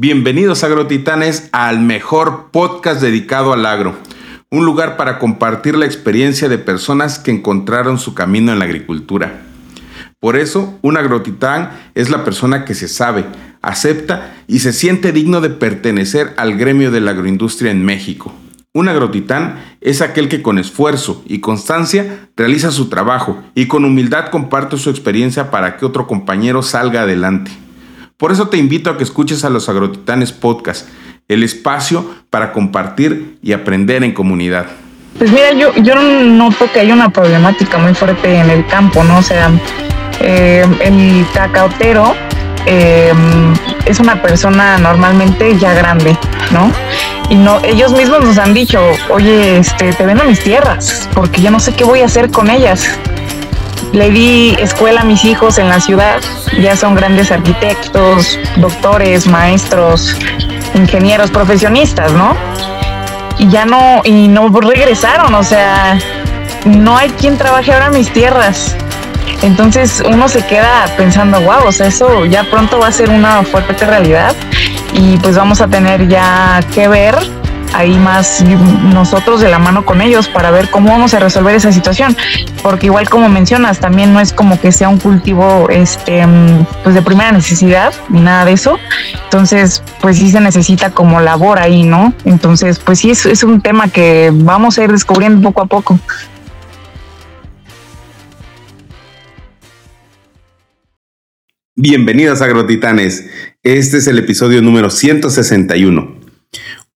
Bienvenidos agrotitanes al mejor podcast dedicado al agro, un lugar para compartir la experiencia de personas que encontraron su camino en la agricultura. Por eso, un agrotitán es la persona que se sabe, acepta y se siente digno de pertenecer al gremio de la agroindustria en México. Un agrotitán es aquel que con esfuerzo y constancia realiza su trabajo y con humildad comparte su experiencia para que otro compañero salga adelante. Por eso te invito a que escuches a los Agrotitanes Podcast, el espacio para compartir y aprender en comunidad. Pues mira, yo, yo noto que hay una problemática muy fuerte en el campo, ¿no? O sea, eh, el cacautero eh, es una persona normalmente ya grande, ¿no? Y no, ellos mismos nos han dicho, oye, este, te vendo mis tierras, porque yo no sé qué voy a hacer con ellas le di escuela a mis hijos en la ciudad, ya son grandes arquitectos, doctores, maestros, ingenieros, profesionistas, ¿no? Y ya no, y no regresaron, o sea, no hay quien trabaje ahora mis tierras. Entonces uno se queda pensando, wow, o sea, eso ya pronto va a ser una fuerte realidad y pues vamos a tener ya que ver ahí más nosotros de la mano con ellos para ver cómo vamos a resolver esa situación. Porque igual como mencionas, también no es como que sea un cultivo este pues de primera necesidad ni nada de eso. Entonces, pues sí se necesita como labor ahí, ¿no? Entonces, pues sí es, un tema que vamos a ir descubriendo poco a poco. Bienvenidos agrotitanes. Este es el episodio número 161.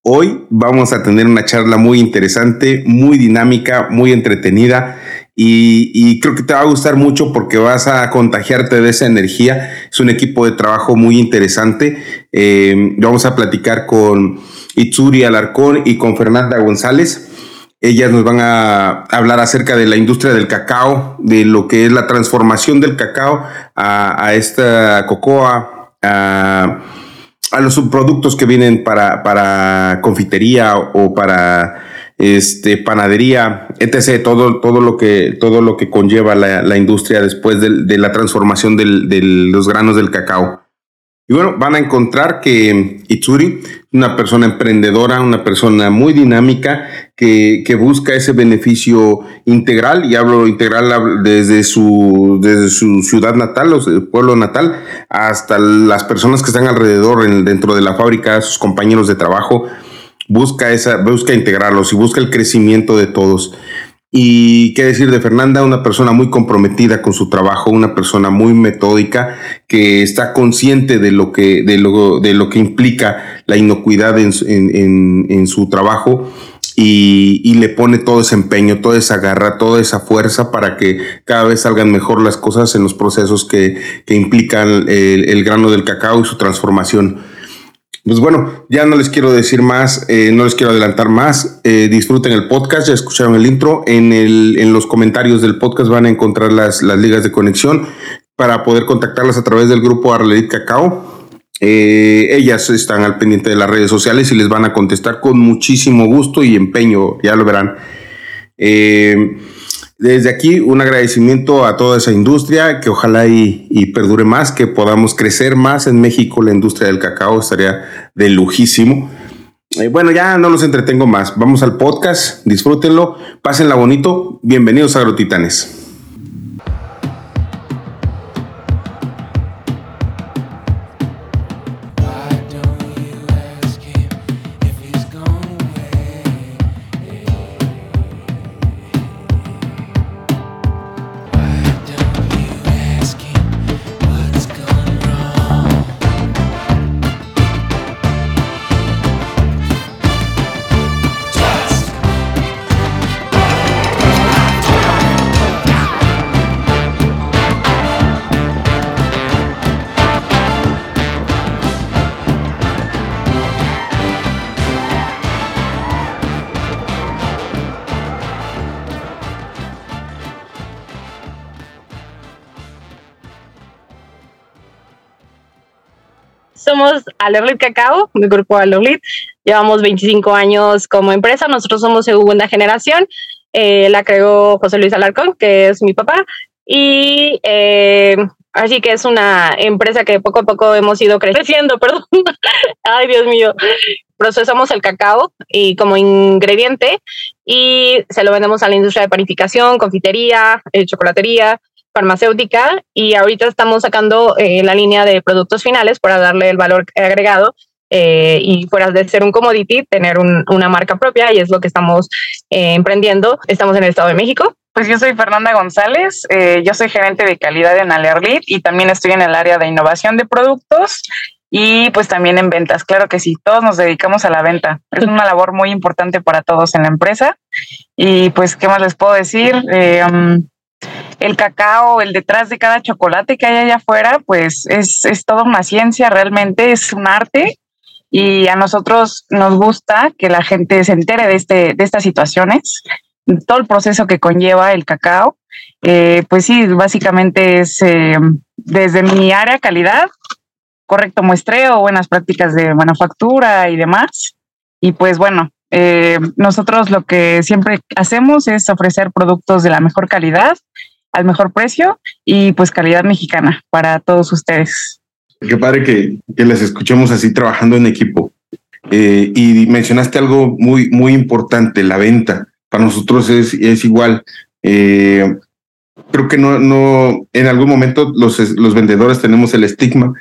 Hoy vamos a tener una charla muy interesante, muy dinámica, muy entretenida y, creo que te va a gustar mucho porque vas a contagiarte de esa energía. Es un equipo de trabajo muy interesante. Eh, vamos a platicar con Itsuri Alarcón y con Fernanda González. Ellas nos van a hablar acerca de la industria del cacao, de lo que es la transformación del cacao a, esta cocoa, a los subproductos que vienen para, para confitería o para este, panadería, etc., todo, todo, lo que, todo lo que conlleva la, industria después de, la transformación de los granos del cacao. Y bueno, van a encontrar que Itsuri, una persona emprendedora, una persona muy dinámica, que, busca ese beneficio integral, y hablo integral desde su, desde su ciudad natal, o su pueblo natal, hasta las personas que están alrededor dentro de la fábrica, sus compañeros de trabajo, busca, esa, busca integrarlos y busca el crecimiento de todos. Y qué decir de Fernanda, una persona muy comprometida con su trabajo, una persona muy metódica, que está consciente de lo que, de lo, de lo que implica la inocuidad en, en, su trabajo y, le pone todo ese empeño, toda esa garra, toda esa fuerza para que cada vez salgan mejor las cosas en los procesos que, que implican el, el grano del cacao y su transformación. Pues bueno, ya no les quiero decir más, eh, no les quiero adelantar más. Eh, disfruten el podcast, ya escucharon el intro. En, el, en los comentarios del podcast van a encontrar las, las ligas de conexión para poder contactarlas a través del grupo Arlelit Cacao. Eh, ellas están al pendiente de las redes sociales y les van a contestar con muchísimo gusto y empeño, ya lo verán. Desde aquí un agradecimiento a toda esa industria, que ojalá y, perdure más, que podamos crecer más en México. La industria del cacao estaría de lujísimo. Eh, bueno, ya no los entretengo más. Vamos al podcast, disfrútenlo, pásenla bonito. Bienvenidos a Agrotitanes. Somos Alerlit Cacao, del grupo Alerlit. Llevamos 25 años como empresa. Nosotros somos segunda generación. Eh, la creó José Luis Alarcón, que es mi papá. Y eh, Así que es una empresa que poco a poco hemos ido creciendo, perdón. Ay, Dios mío. Procesamos el cacao y como ingrediente y se lo vendemos a la industria de panificación, confitería, eh, chocolatería, farmacéutica y ahorita estamos sacando eh, la línea de productos finales para darle el valor agregado eh, y fuera de ser un commodity, tener una marca propia y es lo que estamos emprendiendo. Estamos en el Estado de México pues yo soy Fernanda González, eh, yo soy gerente de calidad en Alerlit y también estoy en el área de innovación de productos y pues también en ventas. Claro que sí, todos nos dedicamos a la venta. Es una labor muy importante para todos en la empresa. Y pues, ¿qué más les puedo decir? Eh, um, el cacao, el detrás de cada chocolate que hay allá afuera, pues es, es toda una ciencia, realmente es un arte. Y a nosotros nos gusta que la gente se entere de, este, de estas situaciones todo el proceso que conlleva el cacao. Eh, pues sí, básicamente es eh, desde mi área calidad, correcto muestreo, buenas prácticas de manufactura y demás. Y pues bueno, eh, nosotros lo que siempre hacemos es ofrecer productos de la mejor calidad, al mejor precio y pues calidad mexicana para todos ustedes. Qué padre que, que les escuchemos así trabajando en equipo. y mencionaste algo muy, muy importante, la venta para nosotros es, es igual. Eh, creo que no, no, en algún momento los, los vendedores tenemos el estigma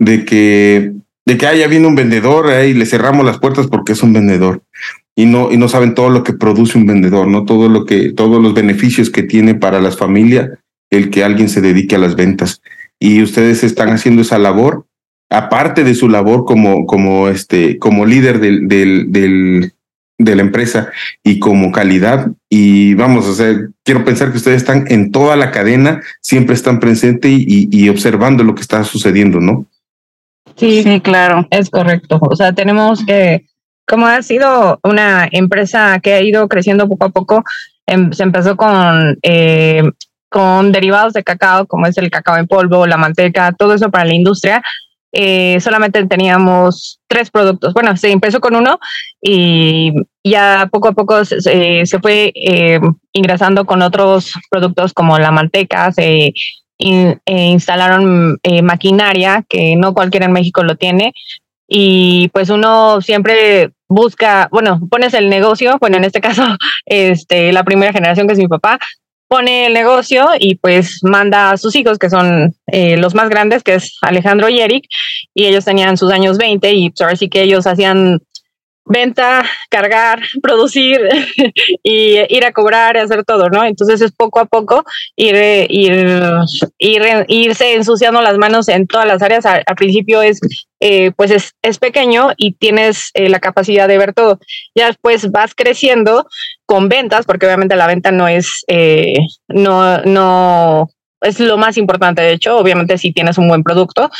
de que, de que haya viene un vendedor eh, y le cerramos las puertas porque es un vendedor y no, y no saben todo lo que produce un vendedor, no todo lo que, todos los beneficios que tiene para las familias el que alguien se dedique a las ventas. Y ustedes están haciendo esa labor, aparte de su labor como, como, este, como líder del, del, del, de la empresa y como calidad. Y vamos, o sea, quiero pensar que ustedes están en toda la cadena, siempre están presentes y, observando lo que está sucediendo, ¿no? Sí, sí, claro, es correcto. O sea, tenemos que, como ha sido una empresa que ha ido creciendo poco a poco, em, se empezó con... Eh, con derivados de cacao, como es el cacao en polvo, la manteca, todo eso para la industria, eh, solamente teníamos tres productos. Bueno, se empezó con uno y ya poco a poco se, fue eh, ingresando con otros productos como la manteca, se instalaron maquinaria que no cualquiera en México lo tiene. Y pues uno siempre busca, bueno, pones el negocio, bueno, en este caso, este, la primera generación que es mi papá, pone el negocio y pues manda a sus hijos, que son eh, los más grandes, que es Alejandro y Eric, y ellos tenían sus años 20 y pues ahora sí que ellos hacían venta, cargar, producir y ir a cobrar hacer todo, ¿no? Entonces es poco a poco ir, ir, ir irse ensuciando las manos en todas las áreas. Al, principio es, eh, pues es, es, pequeño y tienes eh, la capacidad de ver todo. Ya después vas creciendo con ventas, porque obviamente la venta no es, eh, no, no es lo más importante. De hecho, obviamente si tienes un buen producto,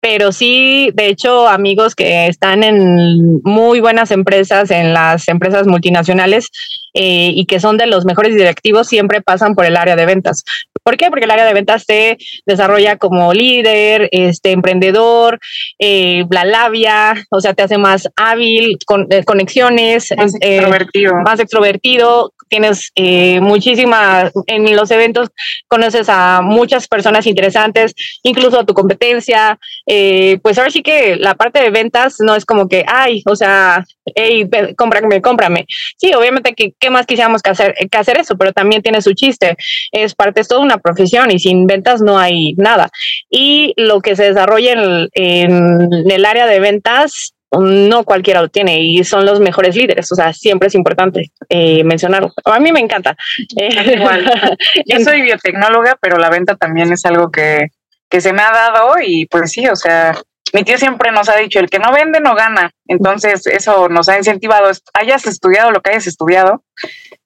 pero sí, de hecho, amigos que están en muy buenas empresas, en las empresas multinacionales eh, y que son de los mejores directivos, siempre pasan por el área de ventas. ¿Por qué? Porque el área de ventas se desarrolla como líder, este emprendedor, eh, la labia, o sea, te hace más hábil, con eh, conexiones, más extrovertido. más extrovertido, tienes eh, muchísimas, en los eventos conoces a muchas personas interesantes, incluso a tu competencia. Eh, pues ahora sí que la parte de ventas no es como que, ay, o sea, hey, cómprame, cómprame. Sí, obviamente que qué más quisiéramos que hacer, que hacer eso, pero también tiene su chiste. Es parte, es toda una profesión y sin ventas no hay nada. Y lo que se desarrolla en, en el área de ventas no cualquiera lo tiene y son los mejores líderes, o sea, siempre es importante eh, mencionarlo. A mí me encanta. Yo soy biotecnóloga, pero la venta también es algo que, que se me ha dado y pues sí, o sea, mi tío siempre nos ha dicho, el que no vende no gana. Entonces eso nos ha incentivado, hayas estudiado lo que hayas estudiado,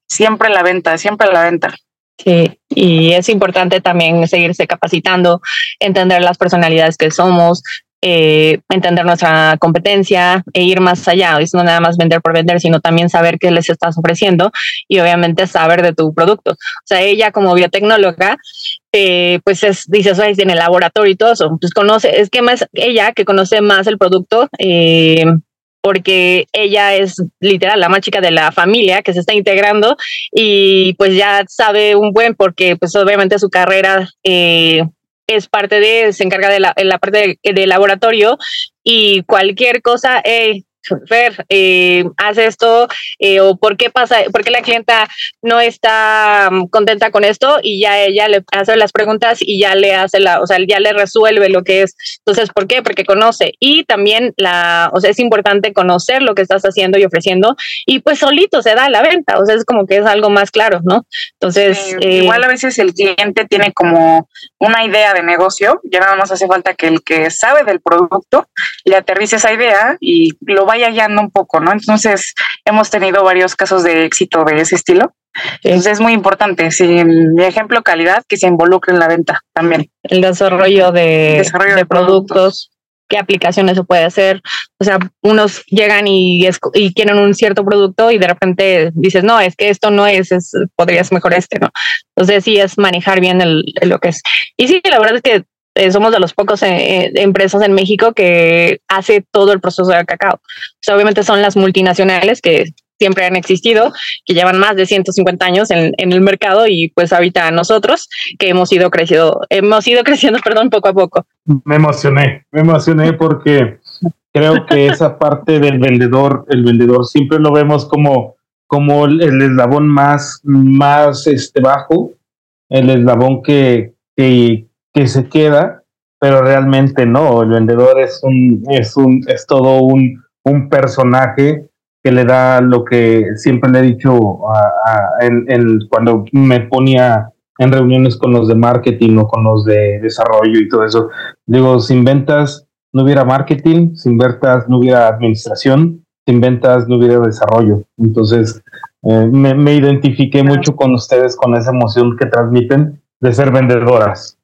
siempre la venta, siempre la venta. Sí, y es importante también seguirse capacitando, entender las personalidades que somos, eh, entender nuestra competencia e ir más allá. Es no nada más vender por vender, sino también saber qué les estás ofreciendo y obviamente saber de tu producto. O sea, ella como biotecnóloga, eh, pues es, dices, tiene laboratorio y todo eso. Pues conoce, es que más ella que conoce más el producto. Eh, porque ella es literal la más chica de la familia que se está integrando y pues ya sabe un buen porque pues obviamente su carrera es parte de, se encarga de la, la parte de, laboratorio y cualquier cosa, eh, Fer, eh, haz esto, eh, o por qué pasa, por qué la clienta no está mm, contenta con esto y ya ella le hace las preguntas y ya le hace la, o sea, ya le resuelve lo que es. Entonces, ¿por qué? Porque conoce y también la, o sea, es importante conocer lo que estás haciendo y ofreciendo y pues solito se da la venta, o sea, es como que es algo más claro, ¿no? Entonces, eh, igual a veces el cliente tiene como una idea de negocio, ya nada más hace falta que el que sabe del producto le aterrice esa idea y lo vaya hallando un poco, ¿no? Entonces, hemos tenido varios casos de éxito de ese estilo. Entonces, es muy importante, sin ejemplo, calidad, que se involucre en la venta también. El desarrollo de, de, productos, qué aplicaciones se puede hacer. O sea, unos llegan y, y, quieren un cierto producto y de repente dices, no, es que esto no es, es podrías mejor este, ¿no? Entonces sí es manejar bien el, lo que es. Y sí, la verdad es que eh, somos de los pocos eh, empresas en México que hace todo el proceso del cacao. O sea, obviamente son las multinacionales que siempre han existido, que llevan más de 150 años en, el mercado y pues ahorita nosotros que hemos ido creciendo, hemos ido creciendo, perdón, poco a poco. Me emocioné, me emocioné porque creo que esa parte del vendedor, el vendedor siempre lo vemos como, como el eslabón más, más este, bajo, el eslabón que, que, que se queda, pero realmente no, el vendedor es un, es un, es todo un, un personaje que le da lo que siempre le he dicho en, cuando me ponía en reuniones con los de marketing o con los de desarrollo y todo eso. Digo, sin ventas no hubiera marketing, sin ventas no hubiera administración, sin ventas no hubiera desarrollo. Entonces, eh, me, me, identifiqué mucho con ustedes, con esa emoción que transmiten de ser vendedoras.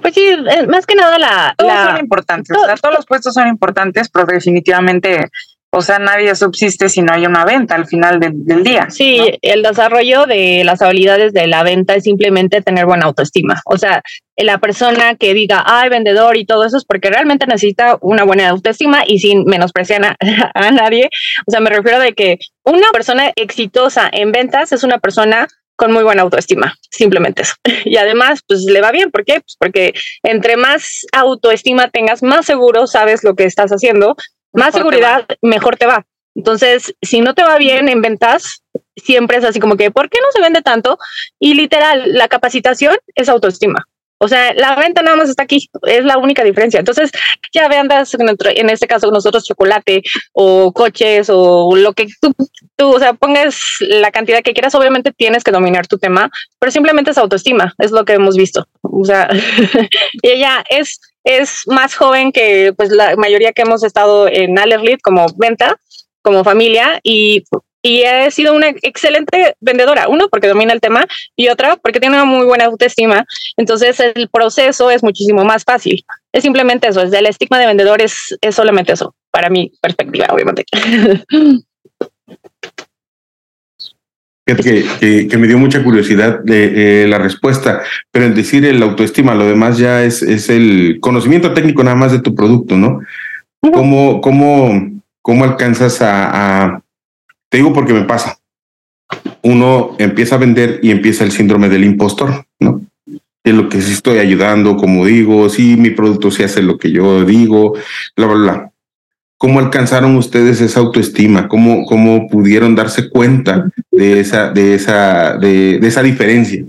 Pues sí, eh, más que nada la... Todos son importantes, todos los puestos son importantes, pero definitivamente o sea, nadie subsiste si no hay una venta al final del, día. Sí, el desarrollo de las habilidades de la venta es simplemente tener buena autoestima. O sea, la persona que diga, ay, vendedor y todo eso es porque realmente necesita una buena autoestima y sin menospreciar a, a nadie. O sea, me refiero de que una persona exitosa en ventas es una persona con muy buena autoestima, simplemente eso. Y además, pues le va bien, ¿por qué? Pues porque entre más autoestima tengas, más seguro sabes lo que estás haciendo más seguridad, mejor te va. Entonces, si no te va bien en ventas, siempre es así como que, ¿por qué no se vende tanto? Y literal, la capacitación es autoestima. O sea, la venta nada más está aquí, es la única diferencia. Entonces, ya vendas, en este caso nosotros chocolate o coches o lo que tú, tú, o sea, pongas la cantidad que quieras, obviamente tienes que dominar tu tema, pero simplemente es autoestima, es lo que hemos visto. O sea, y ella es es más joven que pues la mayoría que hemos estado en Allerlead como venta, como familia y y he sido una excelente vendedora. Uno, porque domina el tema y otra, porque tiene una muy buena autoestima. Entonces el proceso es muchísimo más fácil. Es simplemente eso, es del estigma de vendedor, es, es solamente eso, para mi perspectiva, obviamente. Que, que, me dio mucha curiosidad de eh, la respuesta, pero en decir el autoestima, lo demás ya es, es el conocimiento técnico nada más de tu producto, ¿no? ¿Cómo, cómo, cómo alcanzas a, a, Te digo porque me pasa. Uno empieza a vender y empieza el síndrome del impostor, ¿no? De lo que sí estoy ayudando, como digo, sí, mi producto sí hace lo que yo digo, bla, bla, bla. ¿Cómo alcanzaron ustedes esa autoestima? ¿Cómo, cómo pudieron darse cuenta de esa, de esa, de esa diferencia?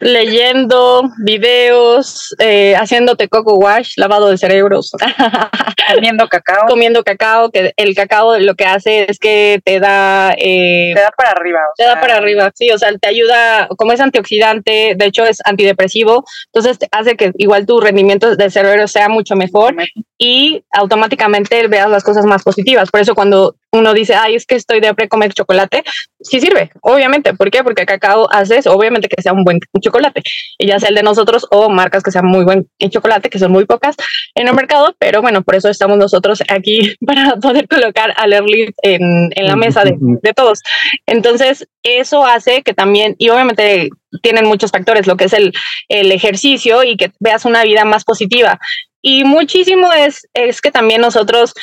Leyendo videos, eh, haciéndote coco wash, lavado de cerebros, comiendo cacao. Comiendo cacao, que el cacao lo que hace es que te da... Eh, te da para arriba. te da para arriba, sí, o sea, te ayuda, como es antioxidante, de hecho es antidepresivo, entonces hace que igual tu rendimiento de cerebro sea mucho mejor y automáticamente veas las cosas más positivas. Por eso cuando uno dice, ay, es que estoy de comer chocolate, sí sirve, obviamente. ¿Por qué? Porque el cacao hace obviamente que sea un buen chocolate, y ya sea el de nosotros o marcas que sean muy buen chocolate, que son muy pocas en el mercado, pero bueno, por eso estamos nosotros aquí para poder colocar al early en, en la mesa de, de todos. Entonces, eso hace que también, y obviamente tienen muchos factores, lo que es el, el ejercicio y que veas una vida más positiva. Y muchísimo es, es que también nosotros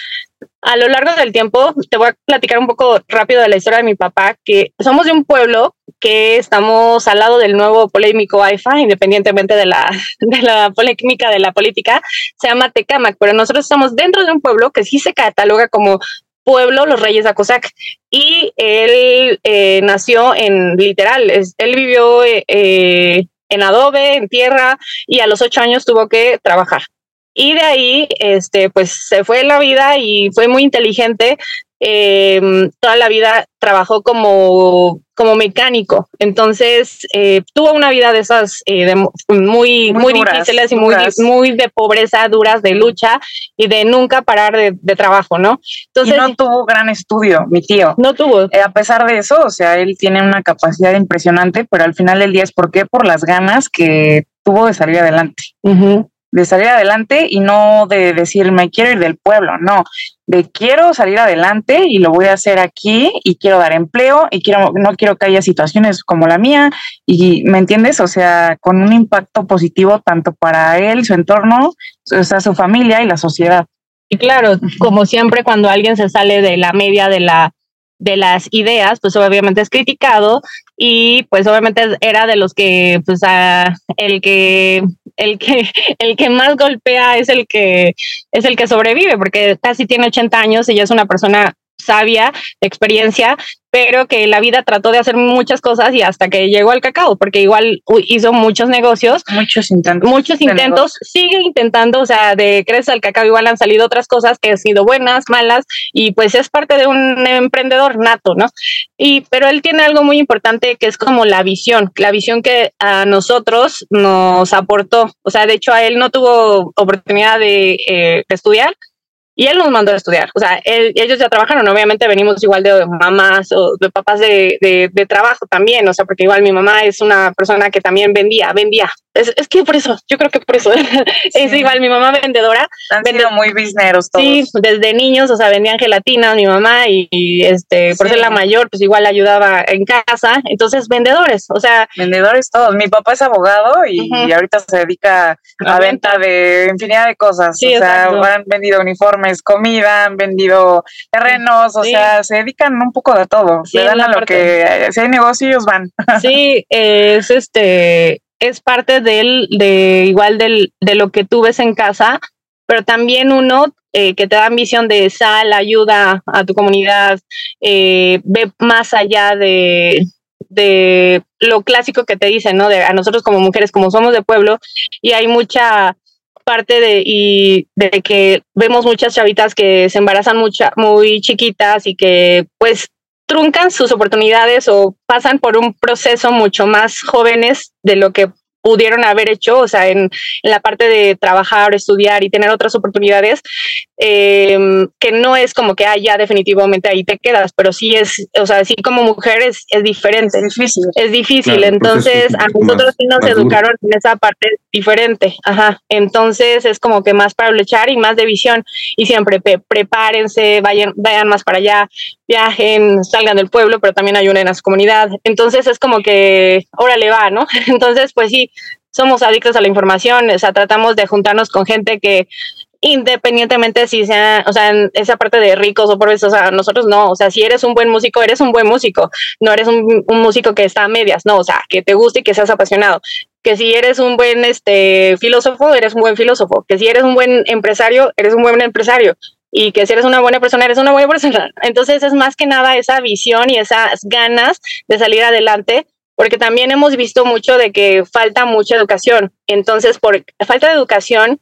a lo largo del tiempo, te voy a platicar un poco rápido de la historia de mi papá, que somos de un pueblo que estamos al lado del nuevo polémico AIFA, independientemente de la, de la polémica de la política, se llama Tecamac, pero nosotros estamos dentro de un pueblo que sí se cataloga como pueblo Los Reyes Acosac. Y él eh, nació en, literal, él vivió eh, en adobe, en tierra, y a los ocho años tuvo que trabajar. Y de ahí, este, pues se fue la vida y fue muy inteligente. Eh, toda la vida trabajó como, como mecánico. Entonces, eh, tuvo una vida de esas eh, muy, muy, difíciles y muy, muy de pobreza, duras, de lucha y de nunca parar de, trabajo, ¿no? Entonces, no tuvo gran estudio, mi tío. No tuvo. a pesar de eso, o sea, él tiene una capacidad impresionante, pero al final del día es por qué, por las ganas que tuvo de salir adelante de salir adelante y no de decir me quiero ir del pueblo, no, de quiero salir adelante y lo voy a hacer aquí y quiero dar empleo y quiero no quiero que haya situaciones como la mía. Y me entiendes, o sea, con un impacto positivo tanto para él, su entorno, o sea, su familia y la sociedad. Y claro, como siempre cuando alguien se sale de la media de la de las ideas, pues obviamente es criticado y pues obviamente era de los que pues el que el que el que más golpea es el que es el que sobrevive porque casi tiene 80 años y ya es una persona sabia, de experiencia, pero que la vida trató de hacer muchas cosas y hasta que llegó al cacao, porque igual hizo muchos negocios. Muchos intentos. Muchos intentos, sigue intentando, o sea, de crecer al cacao igual han salido otras cosas que han sido buenas, malas, y pues es parte de un emprendedor nato, ¿no? Y, pero él tiene algo muy importante que es como la visión, la visión que a nosotros nos aportó. O sea, de hecho, a él no tuvo oportunidad de, eh, de estudiar, y él nos mandó a estudiar. O sea, ellos ya trabajaron, obviamente venimos igual de mamás o de papás de, de, trabajo también, o sea, porque igual mi mamá es una persona que también vendía, vendía. Es, es que por eso, yo creo que por eso. es igual mi mamá vendedora. Han sido muy busineros todos. Sí, desde niños, o sea, vendían gelatinas mi mamá y, este, por ser la mayor, pues igual ayudaba en casa. Entonces, vendedores, o sea. Vendedores todos. Mi papá es abogado y, ahorita se dedica a, venta de infinidad de cosas. o sea, han vendido uniformes comida, han vendido terrenos, o sea, se dedican un poco de todo. se dan a lo que si hay negocios van. Sí, es este es parte del de igual del de lo que tú ves en casa, pero también uno eh, que te da visión de sal, ayuda a tu comunidad, eh, ve más allá de, de lo clásico que te dicen, ¿no? De a nosotros como mujeres, como somos de pueblo, y hay mucha parte de, y de que vemos muchas chavitas que se embarazan mucha, muy chiquitas y que pues truncan sus oportunidades o pasan por un proceso mucho más jóvenes de lo que pudieron haber hecho, o sea, en, la parte de trabajar, estudiar y tener otras oportunidades, em, que no es como que, ah, ya definitivamente ahí te quedas, pero sí es, o sea, sí como mujer es, diferente. Es difícil. Es difícil, entonces a nosotros sí nos educaron en esa parte diferente, ajá, entonces es como que más para luchar y más de visión y siempre prepárense, vayan, vayan más para allá, viajen, salgan del pueblo, pero también ayuden a su comunidad, entonces es como que, órale va, ¿no? Entonces, pues sí, somos adictos a la información, o sea, tratamos de juntarnos con gente que independientemente si sea, o sea, en esa parte de ricos o pobres, o sea, nosotros no, o sea, si eres un buen músico, eres un buen músico, no eres un, músico que está a medias, no, o sea, que te guste y que seas apasionado, que si eres un buen este, filósofo, eres un buen filósofo, que si eres un buen empresario, eres un buen empresario, y que si eres una buena persona, eres una buena persona. Entonces es más que nada esa visión y esas ganas de salir adelante porque también hemos visto mucho de que falta mucha educación. Entonces, por falta de educación,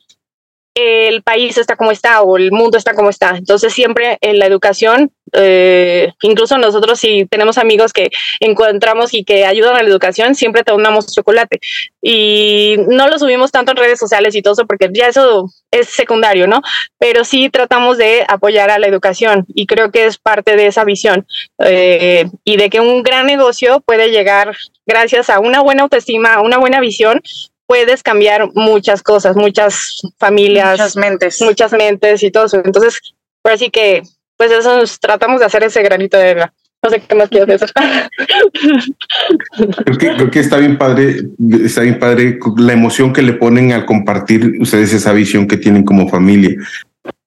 el país está como está o el mundo está como está. Entonces siempre en la educación, eh, incluso nosotros si tenemos amigos que encontramos y que ayudan a la educación, siempre te donamos chocolate. Y no lo subimos tanto en redes sociales y todo eso porque ya eso es secundario, ¿no? Pero sí tratamos de apoyar a la educación y creo que es parte de esa visión eh, y de que un gran negocio puede llegar gracias a una buena autoestima, a una buena visión, puedes cambiar muchas cosas, muchas familias, muchas mentes, muchas mentes y todo eso. Entonces, por así que, pues eso tratamos de hacer ese granito de No sé qué más quiero decir. creo, que, creo que está bien padre, está bien padre la emoción que le ponen al compartir ustedes esa visión que tienen como familia.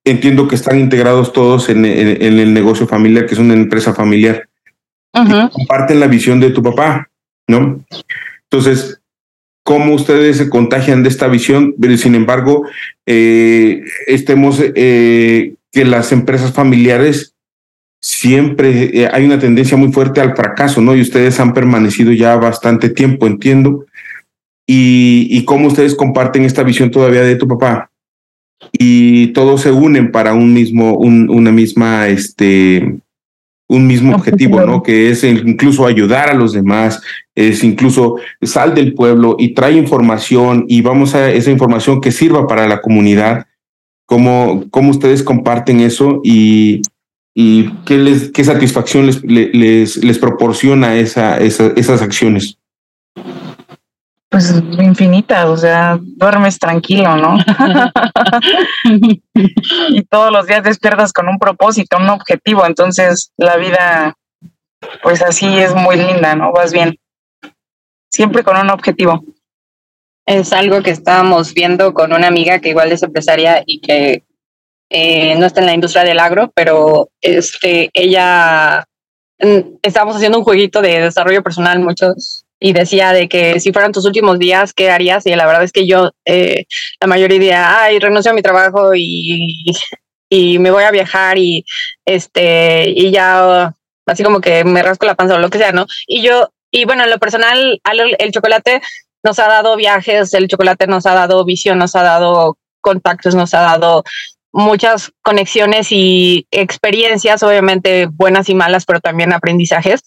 Entiendo que están integrados todos en, el negocio familiar, que es una empresa familiar. Comparten la visión de tu papá, ¿no? Entonces, cómo ustedes se contagian de esta visión, pero sin embargo, eh, estemos eh, que las empresas familiares siempre eh, hay una tendencia muy fuerte al fracaso, ¿no? Y ustedes han permanecido ya bastante tiempo, entiendo. Y, y cómo ustedes comparten esta visión todavía de tu papá. Y todos se unen para un mismo, un, una misma, este, un mismo objetivo, ¿no? Que es incluso ayudar a los demás, es incluso sal del pueblo y trae información y vamos a esa información que sirva para la comunidad. ¿Cómo, cómo ustedes comparten eso y, y qué, les, qué satisfacción les, les, les proporciona esa, esa, esas acciones? Pues infinita, o sea, duermes tranquilo, ¿no? y todos los días despiertas con un propósito, un objetivo, entonces la vida, pues así es muy linda, ¿no? Vas bien, siempre con un objetivo. Es algo que estábamos viendo con una amiga que igual es empresaria y que eh, no está en la industria del agro, pero este, ella, mm, estábamos haciendo un jueguito de desarrollo personal muchos y decía de que si fueran tus últimos días, ¿qué harías? Y la verdad es que yo, eh, la mayoría diría, ay, renuncio a mi trabajo y, y me voy a viajar y este, y ya así como que me rasco la panza o lo que sea, ¿no? Y yo, y bueno, en lo personal, el chocolate nos ha dado viajes, el chocolate nos ha dado visión, nos ha dado contactos, nos ha dado muchas conexiones y experiencias, obviamente buenas y malas, pero también aprendizajes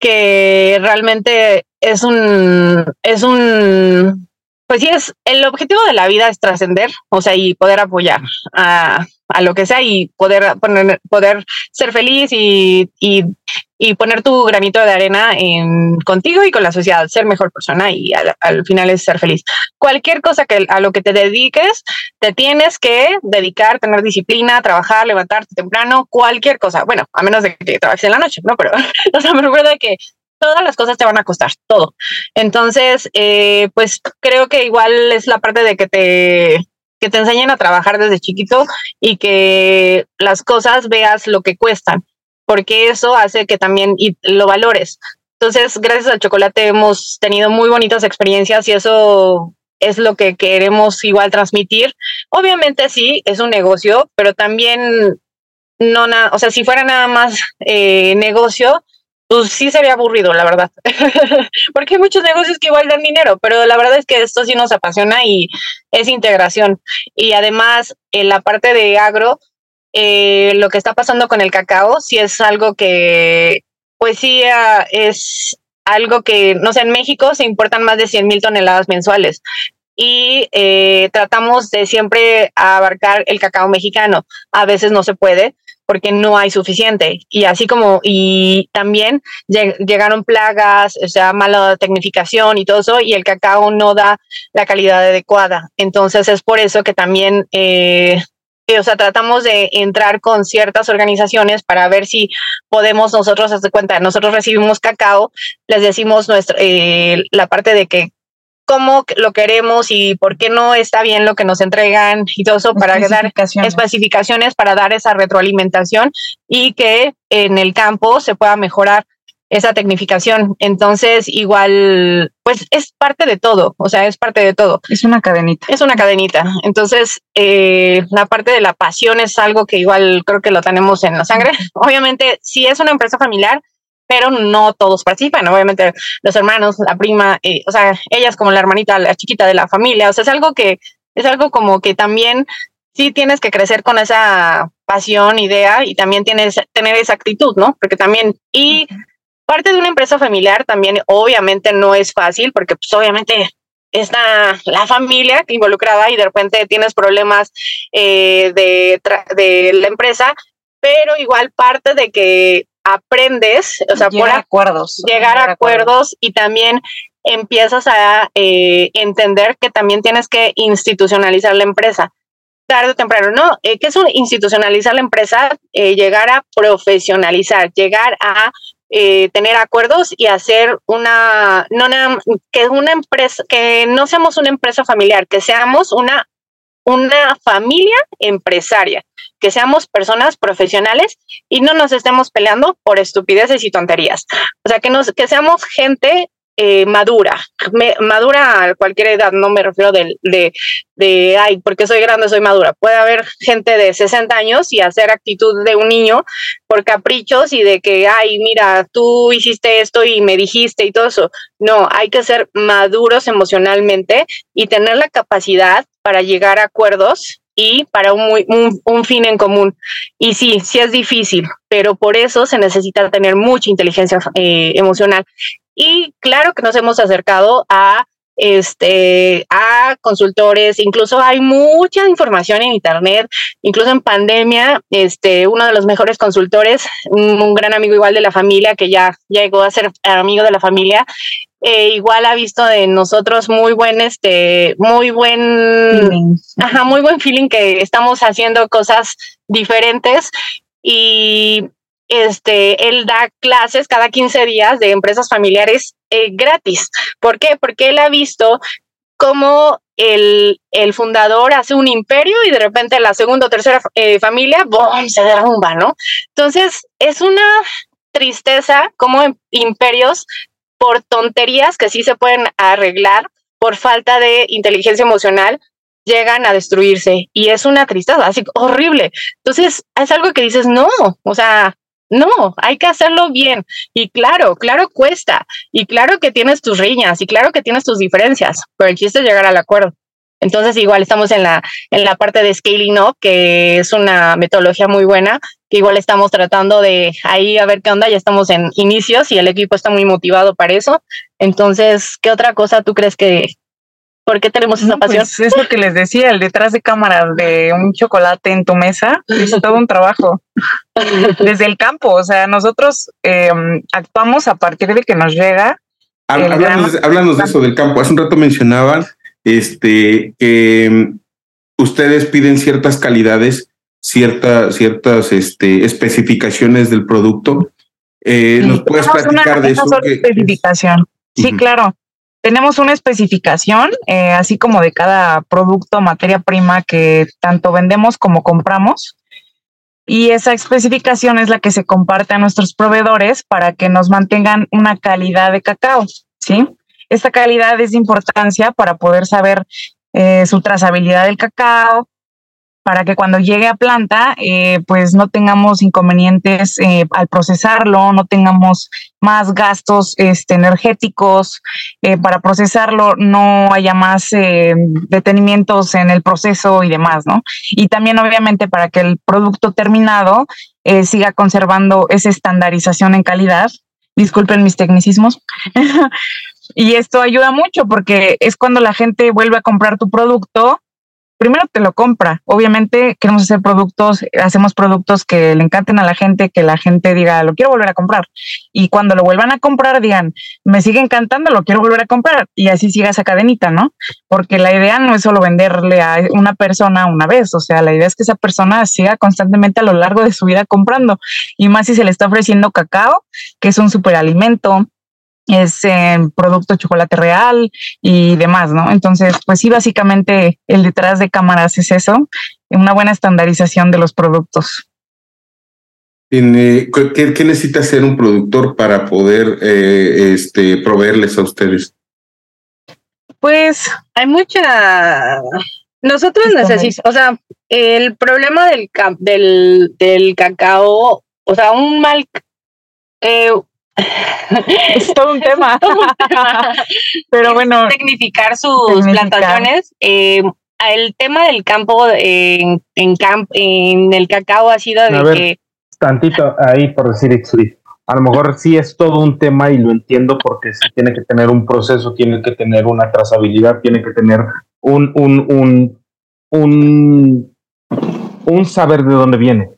que realmente es un, es un, pues sí, es el objetivo de la vida es trascender, o sea, y poder apoyar a, a, lo que sea y poder poner, poder ser feliz y, y, y, poner tu granito de arena en contigo y con la sociedad, ser mejor persona y al, al, final es ser feliz. Cualquier cosa que a lo que te dediques, te tienes que dedicar, tener disciplina, trabajar, levantarte temprano, cualquier cosa. Bueno, a menos de que trabajes en la noche, ¿no? Pero, o sea, me recuerda que todas las cosas te van a costar, todo. Entonces, eh, pues creo que igual es la parte de que te, que te enseñen a trabajar desde chiquito y que las cosas veas lo que cuestan, porque eso hace que también lo valores. Entonces, gracias al chocolate hemos tenido muy bonitas experiencias y eso es lo que queremos igual transmitir. Obviamente sí, es un negocio, pero también no nada, o sea, si fuera nada más eh, negocio, pues sí sería aburrido, la verdad. Porque hay muchos negocios que igual dan dinero, pero la verdad es que esto sí nos apasiona y es integración. Y además, en la parte de agro, eh, lo que está pasando con el cacao, sí es algo que, pues sí, uh, es algo que, no sé, en México se importan más de 100 mil toneladas mensuales y eh, tratamos de siempre abarcar el cacao mexicano. A veces no se puede, porque no hay suficiente. Y así como, y también llegaron plagas, o sea, mala tecnificación y todo eso, y el cacao no da la calidad adecuada. Entonces es por eso que también, eh, eh, o sea, tratamos de entrar con ciertas organizaciones para ver si podemos nosotros, hacer cuenta, nosotros recibimos cacao, les decimos nuestra, eh, la parte de que cómo lo queremos y por qué no está bien lo que nos entregan y todo eso para dar especificaciones para dar esa retroalimentación y que en el campo se pueda mejorar esa tecnificación. Entonces, igual, pues es parte de todo, o sea, es parte de todo. Es una cadenita. Es una cadenita. Entonces, eh, la parte de la pasión es algo que igual creo que lo tenemos en la sangre. Obviamente, si es una empresa familiar, pero no todos participan. Obviamente los hermanos, la prima, eh, o sea, ellas como la hermanita, la chiquita de la familia, o sea, es algo que es algo como que también sí tienes que crecer con esa pasión, idea y también tienes tener esa actitud, ¿no? Porque también y parte de una empresa familiar también obviamente no es fácil porque pues obviamente está la familia involucrada y de repente tienes problemas eh, de, de la empresa, pero igual parte de que aprendes, o sea, llegar por acuerdos, llegar, a acuerdos, y también empiezas a eh, entender que también tienes que institucionalizar la empresa. tarde o temprano, ¿no? Eh, ¿Qué es un institucionalizar la empresa? Eh, llegar a profesionalizar, llegar a eh, tener acuerdos y hacer una, no que una empresa, que no seamos una empresa familiar, que seamos una, una familia empresaria, que seamos personas profesionales y no nos estemos peleando por estupideces y tonterías. O sea, que, nos, que seamos gente eh, madura, madura a cualquier edad, no me refiero de, de, de, ay, porque soy grande, soy madura. Puede haber gente de 60 años y hacer actitud de un niño por caprichos y de que, ay, mira, tú hiciste esto y me dijiste y todo eso. No, hay que ser maduros emocionalmente y tener la capacidad para llegar a acuerdos y para un, fin en común. Y sí, sí es difícil, pero por eso se necesita tener mucha inteligencia eh, emocional. Y claro que nos hemos acercado a este, a consultores, incluso hay mucha información en internet, incluso en pandemia, este, uno de los mejores consultores, un, gran amigo igual de la familia, que ya llegó a ser amigo de la familia, eh, igual ha visto de nosotros muy buen, este, muy buen, ajá, muy buen feeling que estamos haciendo cosas diferentes y este, él da clases cada 15 días de empresas familiares eh, gratis. ¿Por qué? Porque él ha visto cómo el, el, fundador hace un imperio y de repente la segunda o tercera eh, familia, ¡boom!, se derrumba, ¿no? Entonces, es una tristeza como imperios por tonterías que sí se pueden arreglar por falta de inteligencia emocional llegan a destruirse y es una tristeza así horrible. Entonces, es algo que dices, no, o sea, no, hay que hacerlo bien. Y claro, claro cuesta. Y claro que tienes tus riñas y claro que tienes tus diferencias, pero el chiste es llegar al acuerdo. Entonces, igual estamos en la, en la parte de scaling up, que es una metodología muy buena, que igual estamos tratando de ahí a ver qué onda, ya estamos en inicios y el equipo está muy motivado para eso. Entonces, ¿qué otra cosa tú crees que, ¿Por qué tenemos esa pasión? Pues es lo que les decía, el detrás de cámaras de un chocolate en tu mesa es todo un trabajo. Desde el campo, o sea, nosotros em, actuamos a partir de que nos llega. Háblanos, de, eso del campo. Hace un rato mencionaban este, que em, ustedes piden ciertas calidades, ciertas este, especificaciones del producto. Eh, ¿Nos puedes platicar de eso? especificación. Sí, claro. Tenemos una especificación, eh, así como de cada producto, materia prima que tanto vendemos como compramos. Y esa especificación es la que se comparte a nuestros proveedores para que nos mantengan una calidad de cacao, ¿sí? Esta calidad es de importancia para poder saber eh, su trazabilidad del cacao, para que cuando llegue a planta, eh, pues no tengamos inconvenientes eh, al procesarlo, no tengamos más gastos este, energéticos eh, para procesarlo, no haya más detenimientos en el proceso y demás, ¿no? Y también obviamente para que el producto terminado siga conservando esa estandarización en calidad. Disculpen mis tecnicismos. y esto ayuda mucho porque es cuando la gente vuelve a comprar tu producto primero te lo compra. Obviamente queremos hacer productos, hacemos productos que le encanten a la gente, que la gente diga, lo quiero volver a comprar. Y cuando lo vuelvan a comprar, digan, me sigue encantando, lo quiero volver a comprar. Y así siga esa cadenita, ¿no? Porque la idea no es solo venderle a una persona una vez, o sea, la idea es que esa persona siga constantemente a lo largo de su vida comprando. Y más si se le está ofreciendo cacao, que es un superalimento, es eh, producto chocolate real y demás, ¿no? Entonces, pues sí, básicamente el detrás de cámaras es eso, una buena estandarización de los productos. ¿Qué, qué necesita hacer un productor para poder eh, este, proveerles a ustedes? Pues hay mucha... Nosotros necesitamos, o sea, el problema del, del, del cacao, o sea, un mal... Eh, es todo un tema. Pero bueno. Tecnificar sus plantaciones. Eh, el tema del campo en, en, en el cacao ha sido de que. Tantito ahí por decir A lo mejor sí es todo un tema y lo entiendo porque tiene que tener un proceso, tiene que tener una trazabilidad, tiene que tener un, un, un, un, un saber de dónde viene.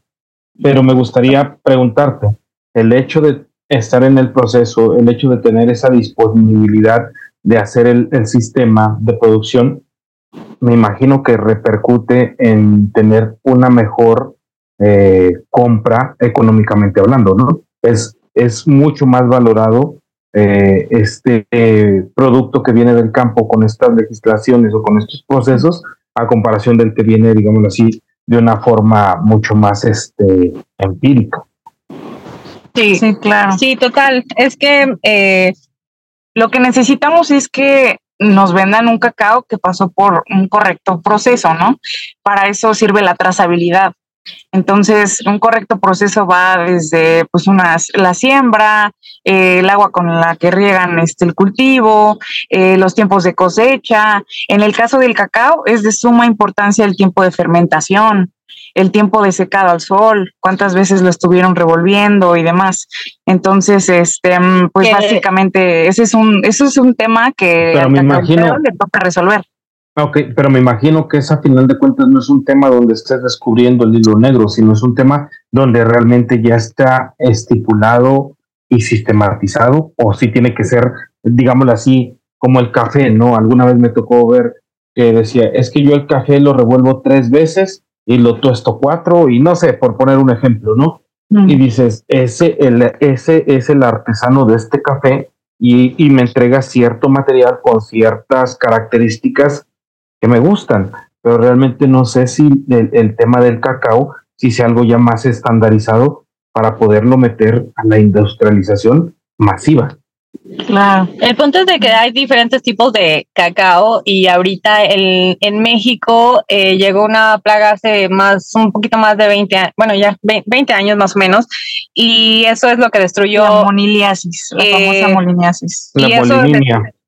Pero me gustaría preguntarte, el hecho de estar en el proceso, el hecho de tener esa disponibilidad de hacer el, sistema de producción, me imagino que repercute en tener una mejor eh, compra económicamente hablando, ¿no? Es, es mucho más valorado eh, este producto que viene del campo con estas legislaciones o con estos procesos a comparación del que viene, digámoslo así, de una forma mucho más este, empírica. Sí, sí, claro. Sí, total. Es que eh, lo que necesitamos es que nos vendan un cacao que pasó por un correcto proceso, ¿no? Para eso sirve la trazabilidad. Entonces, un correcto proceso va desde pues unas, la siembra, eh, el agua con la que riegan este, el cultivo, eh, los tiempos de cosecha. En el caso del cacao es de suma importancia el tiempo de fermentación, el tiempo de secado al sol, cuántas veces lo estuvieron revolviendo y demás. Entonces, este, mm, pues básicamente ese es un, eso es un tema que me le toca resolver. Ok, pero me imagino que esa final de cuentas no es un tema donde estés descubriendo el hilo negro, sino es un tema donde realmente ya está estipulado y sistematizado, o si tiene que ser, digámoslo así, como el café, ¿no? Alguna vez me tocó ver que decía, es que yo el café lo revuelvo tres veces y lo tuesto cuatro, y no sé, por poner un ejemplo, ¿no? Mm. Y dices, ese, el, ese es el artesano de este café y, y me entrega cierto material con ciertas características que me gustan, pero realmente no sé si el, tema del cacao, si sea algo ya más estandarizado para poderlo meter a la industrialización masiva. Claro, el punto es de que hay diferentes tipos de cacao y ahorita el, en México eh, llegó una plaga hace más, un poquito más de 20 años, bueno, ya 20 años más o menos, y eso es lo que destruyó. La moniliasis, la famosa eh, moniliasis. La y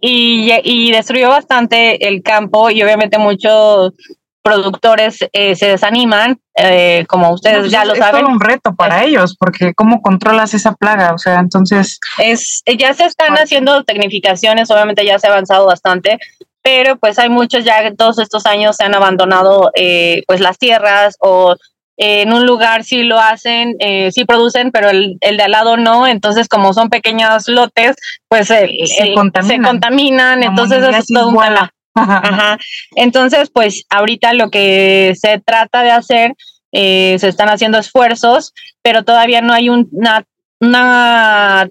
y, y, destruyó bastante el campo y obviamente muchos productores eh, se desaniman, eh, como ustedes pues ya lo saben. Es todo un reto para ellos, porque ¿cómo controlas esa plaga? O sea, entonces... es Ya se están haciendo tecnificaciones, obviamente ya se ha avanzado bastante, pero pues hay muchos ya todos estos años se han abandonado eh, pues las tierras o en un lugar sí lo hacen, eh, sí producen, pero el, el, de al lado no. Entonces, como son pequeños lotes, pues se, contaminan. entonces, eso es todo un Ajá. Entonces, pues ahorita lo que se trata de hacer, eh, se están haciendo esfuerzos, pero todavía no hay una, una,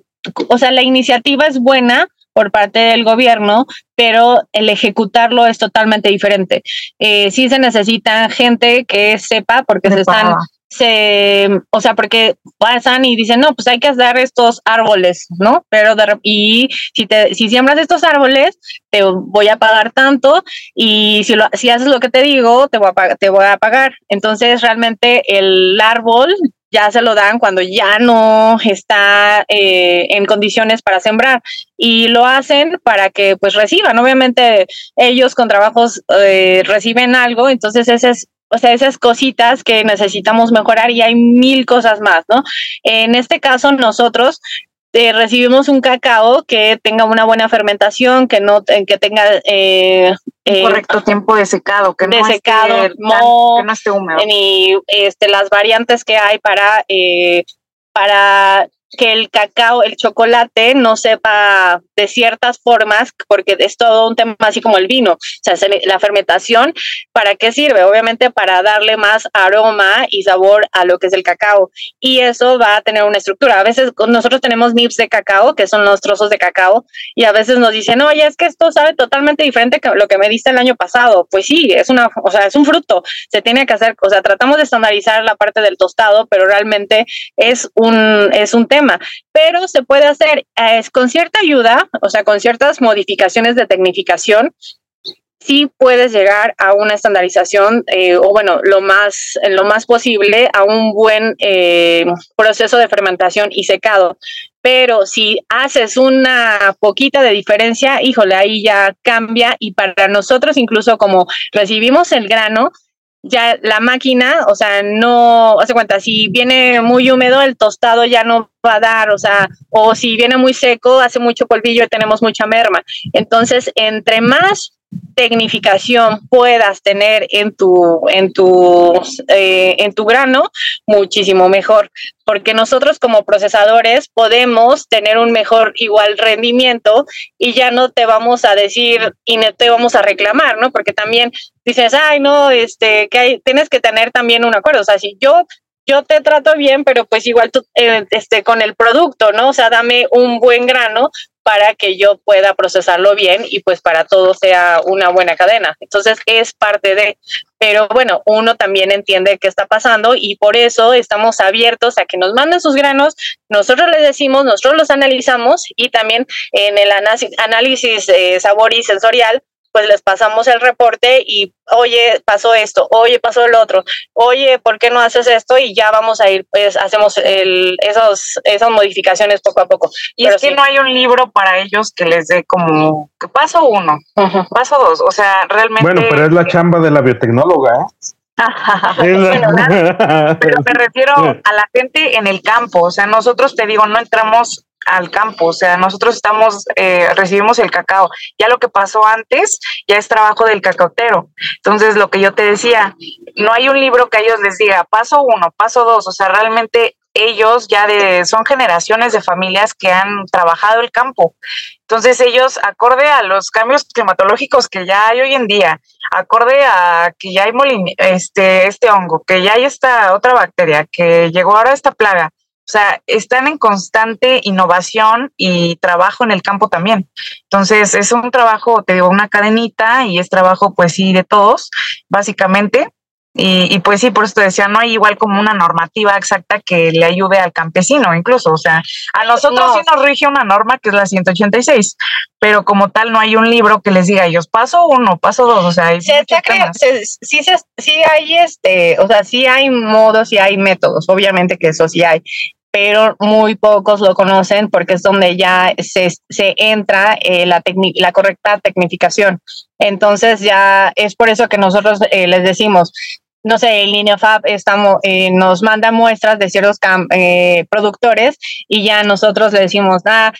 o sea, la iniciativa es buena, por parte del gobierno, pero el ejecutarlo es totalmente diferente. Eh, sí se necesita gente que sepa, porque se están, se, o sea, porque pasan y dicen, no, pues hay que hacer estos árboles, ¿no? Pero de, y si te, si siembras estos árboles, te voy a pagar tanto y si lo, si haces lo que te digo, te voy a te voy a pagar. Entonces realmente el árbol ya se lo dan cuando ya no está eh, en condiciones para sembrar y lo hacen para que pues reciban. Obviamente ellos con trabajos eh, reciben algo, entonces esas, o sea, esas cositas que necesitamos mejorar y hay mil cosas más, ¿no? En este caso nosotros eh, recibimos un cacao que tenga una buena fermentación, que no que tenga eh, eh, correcto tiempo de secado, que de no secado, esté, que no esté húmedo. Ni este, las variantes que hay para, para que el cacao, el chocolate no sepa de ciertas formas, porque es todo un tema así como el vino. O sea, la fermentación, ¿para qué sirve? Obviamente para darle más aroma y sabor a lo que es el cacao. Y eso va a tener una estructura. A veces nosotros tenemos nips de cacao, que son los trozos de cacao, y a veces nos dicen, oye, es que esto sabe totalmente diferente que lo que me diste el año pasado. Pues sí, es una, o sea, es un fruto. Se tiene que hacer, o sea, tratamos de estandarizar la parte del tostado, pero realmente es un, es un tema pero se puede hacer con cierta ayuda, o sea, con ciertas modificaciones de tecnificación, sí puedes llegar a una estandarización eh, o bueno, lo más, lo más posible a un buen eh, proceso de fermentación y secado. Pero si haces una poquita de diferencia, híjole, ahí ya cambia y para nosotros incluso como recibimos el grano, ya la máquina, o sea, no, hace cuenta, si viene muy húmedo, el tostado ya no va a dar, o sea, o si viene muy seco, hace mucho polvillo y tenemos mucha merma. Entonces, entre más tecnificación puedas tener en tu, en tu, eh, en tu grano, muchísimo mejor, porque nosotros como procesadores podemos tener un mejor igual rendimiento y ya no te vamos a decir y no te vamos a reclamar, ¿no? Porque también dices, ay, no, este, que hay, tienes que tener también un acuerdo, o sea, si yo yo te trato bien, pero pues igual tú, eh, este, con el producto, ¿no? O sea, dame un buen grano para que yo pueda procesarlo bien y pues para todo sea una buena cadena. Entonces es parte de, pero bueno, uno también entiende qué está pasando y por eso estamos abiertos a que nos manden sus granos, nosotros les decimos, nosotros los analizamos y también en el análisis eh, sabor y sensorial pues les pasamos el reporte y, oye, pasó esto, oye, pasó el otro, oye, ¿por qué no haces esto? Y ya vamos a ir, pues hacemos el, esos, esas modificaciones poco a poco. Y es que no hay un libro para ellos que les dé como, paso uno, paso dos, o sea, realmente... Bueno, pero es la chamba de la biotecnóloga, ¿eh? pero me refiero a la gente en el campo, o sea, nosotros te digo, no entramos al campo, o sea, nosotros estamos, eh, recibimos el cacao. Ya lo que pasó antes ya es trabajo del cacautero. Entonces, lo que yo te decía, no hay un libro que ellos les diga paso uno, paso dos, o sea, realmente ellos ya de, son generaciones de familias que han trabajado el campo. Entonces ellos, acorde a los cambios climatológicos que ya hay hoy en día, acorde a que ya hay este, este hongo, que ya hay esta otra bacteria, que llegó ahora esta plaga, o sea, están en constante innovación y trabajo en el campo también. Entonces, es un trabajo, te digo, una cadenita y es trabajo, pues sí, de todos, básicamente. Y, pues sí, por eso te decía, no hay igual como una normativa exacta que le ayude al campesino, incluso. O sea, a nosotros sí nos rige una norma que es la 186, pero como tal no hay un libro que les diga ellos paso uno, paso dos. O sea, sí, sí, sí hay este, o sea, sí hay modos y hay métodos, obviamente que eso sí hay pero muy pocos lo conocen porque es donde ya se, se entra eh, la, la correcta tecnificación. Entonces ya es por eso que nosotros eh, les decimos, no sé, en línea Fab estamos, eh, nos manda muestras de ciertos productores y ya nosotros le decimos, ah,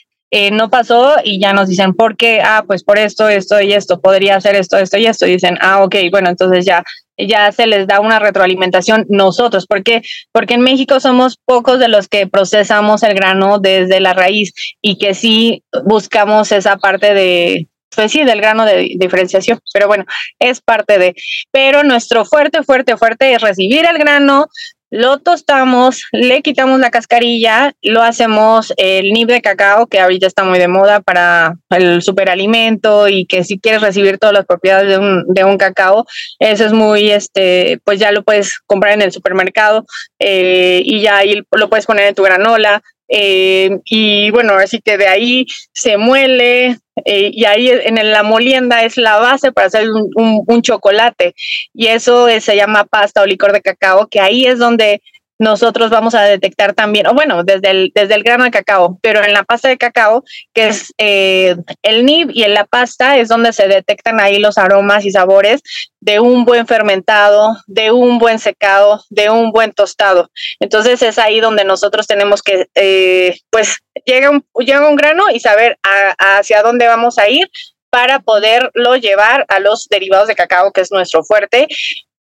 no pasó y ya nos dicen, ¿por qué? Ah, pues por esto, esto y esto, podría hacer esto, esto y esto. Dicen, ah, ok, bueno, entonces ya ya se les da una retroalimentación nosotros. ¿Por qué? Porque en México somos pocos de los que procesamos el grano desde la raíz y que sí buscamos esa parte de, pues sí, del grano de diferenciación, pero bueno, es parte de. Pero nuestro fuerte, fuerte, fuerte es recibir el grano, lo tostamos, le quitamos la cascarilla, lo hacemos el nib de cacao, que ahorita está muy de moda para el superalimento y que si quieres recibir todas las propiedades de un, de un cacao, eso es muy, este, pues ya lo puedes comprar en el supermercado eh, y ya ahí lo puedes poner en tu granola, eh, y bueno, así que de ahí se muele eh, y ahí en la molienda es la base para hacer un, chocolate. Y eso se llama pasta o licor de cacao, que ahí es donde nosotros vamos a detectar también, o bueno, desde el, desde el grano de cacao, pero en la pasta de cacao, que es eh, el nib y en la pasta es donde se detectan ahí los aromas y sabores de un buen fermentado, de un buen secado, de un buen tostado. Entonces es ahí donde nosotros tenemos que, eh, pues, llega un, llega un grano y saber hacia dónde vamos a ir para poderlo llevar a los derivados de cacao, que es nuestro fuerte,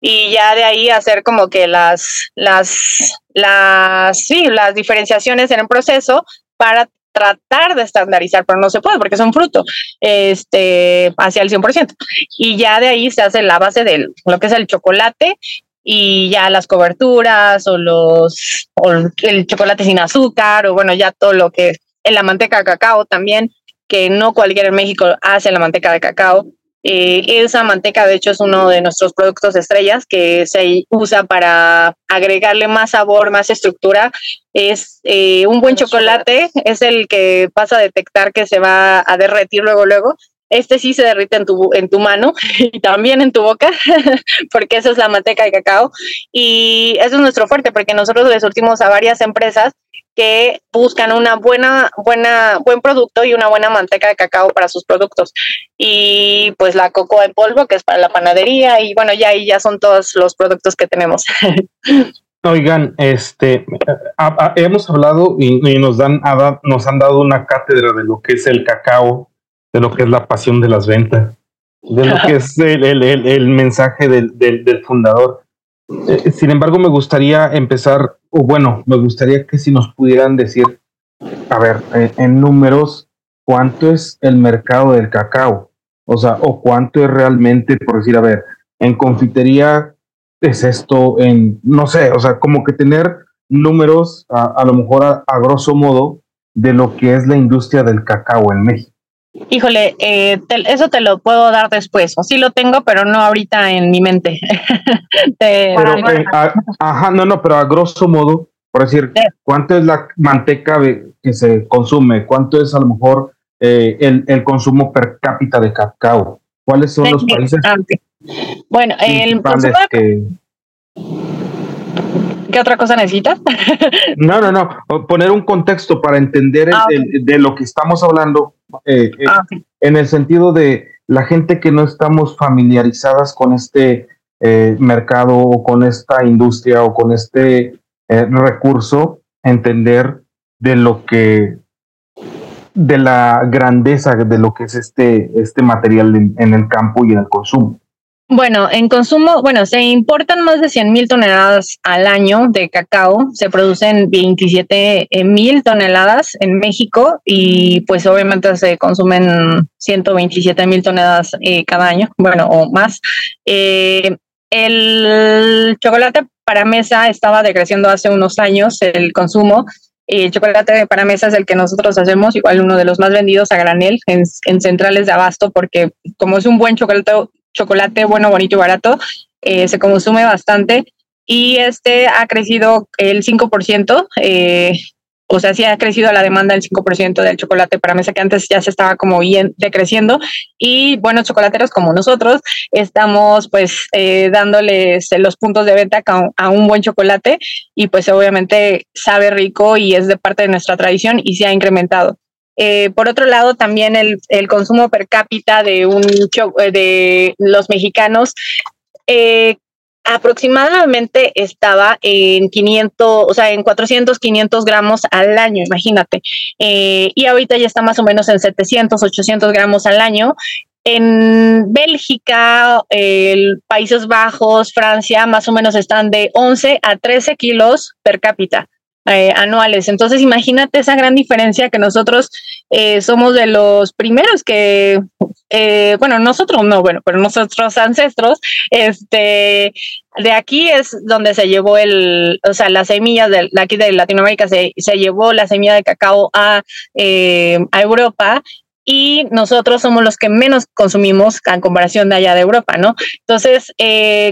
y ya de ahí hacer como que las, las, las, sí, las diferenciaciones en el proceso para tratar de estandarizar, pero no se puede porque es un fruto este, hacia el 100%. Y ya de ahí se hace la base de lo que es el chocolate y ya las coberturas o los o el chocolate sin azúcar o bueno, ya todo lo que es la manteca de cacao también, que no cualquiera en México hace la manteca de cacao eh, esa manteca, de hecho, es uno de nuestros productos estrellas que se usa para agregarle más sabor, más estructura. Es eh, un buen chocolate, es el que vas a detectar que se va a derretir luego, luego. Este sí se derrite en tu, en tu mano y también en tu boca, porque eso es la manteca de cacao. Y eso es nuestro fuerte, porque nosotros le surtimos a varias empresas que buscan una buena, buena, buen producto y una buena manteca de cacao para sus productos. Y pues la cocoa en polvo, que es para la panadería, y bueno, ya ahí ya son todos los productos que tenemos. Oigan, este, hemos hablado y, nos, dan, nos han dado una cátedra de lo que es el cacao, de lo que es la pasión de las ventas. de lo que es el, mensaje del, fundador. Eh, sin embargo, me gustaría empezar, o bueno, me gustaría que si nos pudieran decir, a ver, en números, ¿cuánto es el mercado del cacao? O sea, o cuánto es realmente, por decir, a ver, en confitería es esto, en, no sé, o sea, como que tener números, a, lo mejor a, grosso modo, de lo que es la industria del cacao en México. Híjole, eh, eso te lo puedo dar después, o sí lo tengo, pero no ahorita en mi mente. pero, eh, ajá, no, no, pero a grosso modo, por decir, ¿cuánto es la manteca que se consume? ¿Cuánto es a lo mejor eh, el, el, consumo per cápita de cacao? ¿Cuáles son los países? Bueno, el consumo que... ¿Qué otra cosa necesitas? no, no, no. Poner un contexto para entender ah, de, lo que estamos hablando eh, eh, ah, en el sentido de la gente que no estamos familiarizadas con este eh, mercado o con esta industria o con este recurso, entender de lo que de la grandeza de lo que es este, este material en el campo y en el consumo. Bueno, en consumo, bueno, se importan más de 100 mil toneladas al año de cacao, se producen 27 eh, mil toneladas en México y pues obviamente se consumen 127 mil toneladas eh, cada año, bueno, o más. Eh, el chocolate para mesa estaba decreciendo hace unos años el consumo. El chocolate para mesa es el que nosotros hacemos, igual uno de los más vendidos a granel en centrales de abasto, porque como es un buen chocolate chocolate bueno, bonito y barato, eh, se consume bastante y este ha crecido el 5%, eh, o sea, sí ha crecido la demanda el 5% del chocolate para mesa que antes ya se estaba como bien decreciendo y buenos chocolateros como nosotros estamos pues eh, dándoles los puntos de venta a un buen chocolate y pues obviamente sabe rico y es de parte de nuestra tradición y se ha incrementado. Eh, por otro lado, también el, el, consumo per cápita de, un, eh, de los mexicanos eh, aproximadamente estaba en 500, o sea, en 400, 500 gramos al año, imagínate. y ahorita ya está más o menos en 700, 800 gramos al año. En Bélgica, Países Bajos, Francia, más o menos están de 11 a 13 kilos per cápita. Eh, anuales. Entonces, imagínate esa gran diferencia que nosotros eh, somos de los primeros que, eh, bueno, nosotros no, bueno, pero nuestros ancestros, este, de aquí es donde se llevó el, o sea, las semillas de, aquí de Latinoamérica se, se llevó la semilla de cacao a, a Europa y nosotros somos los que menos consumimos en comparación de allá de Europa, ¿no? Entonces,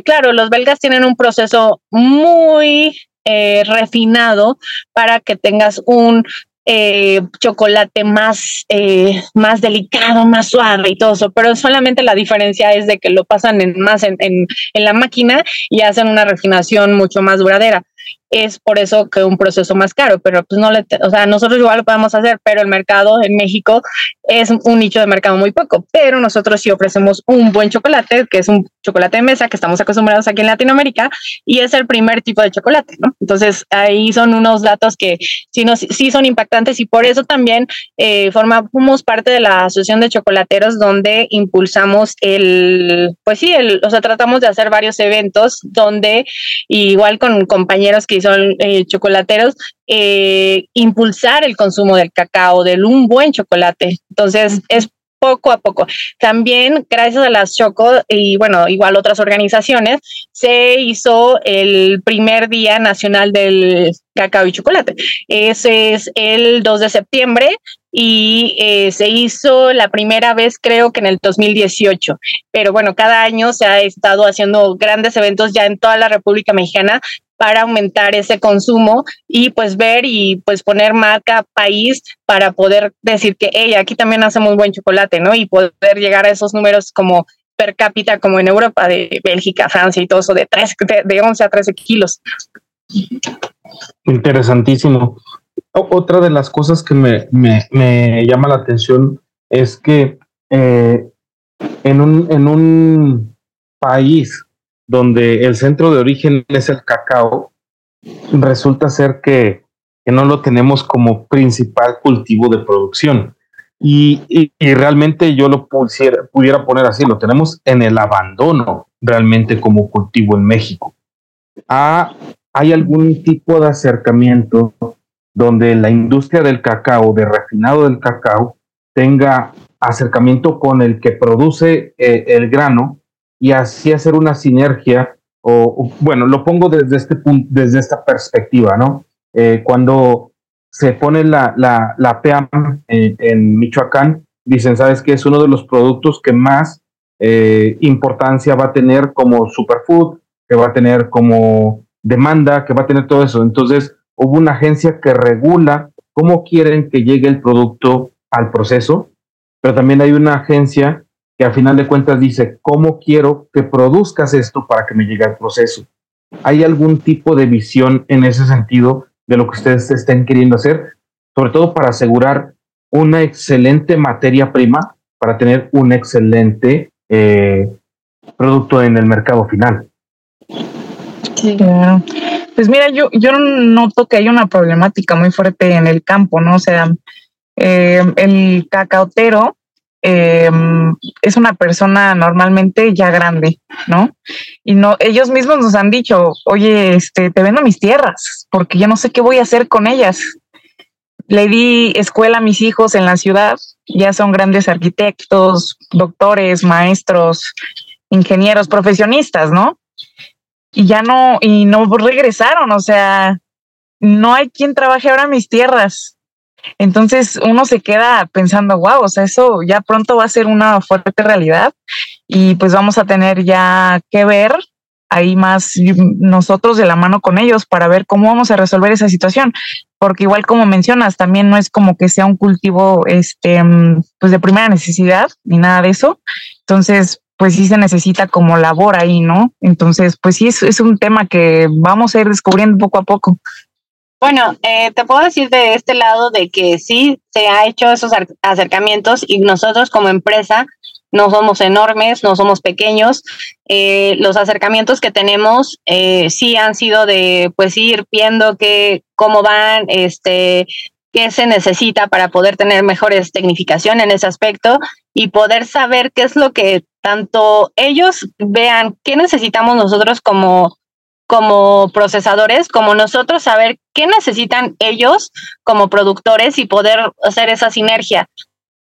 claro, los belgas tienen un proceso muy eh, refinado para que tengas un eh, chocolate más, eh, más delicado, más suave y todo eso, pero solamente la diferencia es de que lo pasan en, más en, en, en la máquina y hacen una refinación mucho más duradera. Es por eso que un proceso más caro, pero pues no le, o sea, nosotros igual lo podemos hacer, pero el mercado en México es un nicho de mercado muy poco, pero nosotros sí ofrecemos un buen chocolate, que es un chocolate de mesa que estamos acostumbrados aquí en Latinoamérica y es el primer tipo de chocolate, ¿no? Entonces ahí son unos datos que sí, no, sí son impactantes y por eso también eh, formamos parte de la Asociación de Chocolateros donde impulsamos el, pues sí, el, o sea, tratamos de hacer varios eventos donde igual con compañeros que son eh, chocolateros, eh, impulsar el consumo del cacao, del un buen chocolate. Entonces, es poco a poco. También, gracias a las Choco y bueno, igual otras organizaciones, se hizo el primer Día Nacional del Cacao y Chocolate. Ese es el 2 de septiembre y eh, se hizo la primera vez creo que en el 2018, pero bueno, cada año se ha estado haciendo grandes eventos ya en toda la República Mexicana para aumentar ese consumo y pues ver y pues poner marca país para poder decir que hey, aquí también hacemos buen chocolate, ¿no? Y poder llegar a esos números como per cápita como en Europa, de Bélgica, Francia y todo eso, de, tres, de, 11 a 13 kilos. Interesantísimo. otra de las cosas que me, me, me llama la atención es que eh, en, un, en un país donde el centro de origen es el cacao, resulta ser que, no lo tenemos como principal cultivo de producción. Y, realmente yo lo pudiera poner así, lo tenemos en el abandono realmente como cultivo en México. Ah, ¿Hay algún tipo de acercamiento donde la industria del cacao, de refinado del cacao, tenga acercamiento con el que produce eh, el grano y así hacer una sinergia? O, bueno, lo pongo desde este punto, desde esta perspectiva, ¿no? Eh, cuando se pone la, la, la en, Michoacán, dicen, ¿sabes qué? Es uno de los productos que más eh, importancia va a tener como superfood, que va a tener como demanda, que va a tener todo eso. Entonces, hubo una agencia que regula cómo quieren que llegue el producto al proceso, pero también hay una agencia que al final de cuentas dice, ¿cómo quiero que produzcas esto para que me llegue al proceso? ¿Hay algún tipo de visión en ese sentido de lo que ustedes estén queriendo hacer, sobre todo para asegurar una excelente materia prima para tener un excelente eh, producto en el mercado final. Sí, claro. Pues mira, yo, yo noto que hay una problemática muy fuerte en el campo, ¿no? O sea, eh, el cacautero eh, es una persona normalmente ya grande, ¿no? Y no, ellos mismos nos han dicho, oye, este, te vendo mis tierras, porque yo no sé qué voy a hacer con ellas. Le di escuela a mis hijos en la ciudad, ya son grandes arquitectos, doctores, maestros, ingenieros, profesionistas, ¿no? Y ya no, y no regresaron, o sea, no hay quien trabaje ahora mis tierras entonces uno se queda pensando, wow, o sea, eso ya pronto va a ser una fuerte realidad y pues vamos a tener ya que ver ahí más nosotros de la mano con ellos para ver cómo vamos a resolver esa situación. Porque igual como mencionas, también no es como que sea un cultivo este, pues de primera necesidad ni nada de eso. Entonces, pues sí se necesita como labor ahí, ¿no? Entonces, pues sí, es, es un tema que vamos a ir descubriendo poco a poco. Bueno, eh, te puedo decir de este lado de que sí se ha hecho esos acercamientos y nosotros como empresa no somos enormes, no somos pequeños. Eh, los acercamientos que tenemos eh, sí han sido de pues ir viendo que cómo van, este, qué se necesita para poder tener mejores tecnificación en ese aspecto y poder saber qué es lo que tanto ellos vean, qué necesitamos nosotros como como procesadores, como nosotros, saber qué necesitan ellos como productores y poder hacer esa sinergia.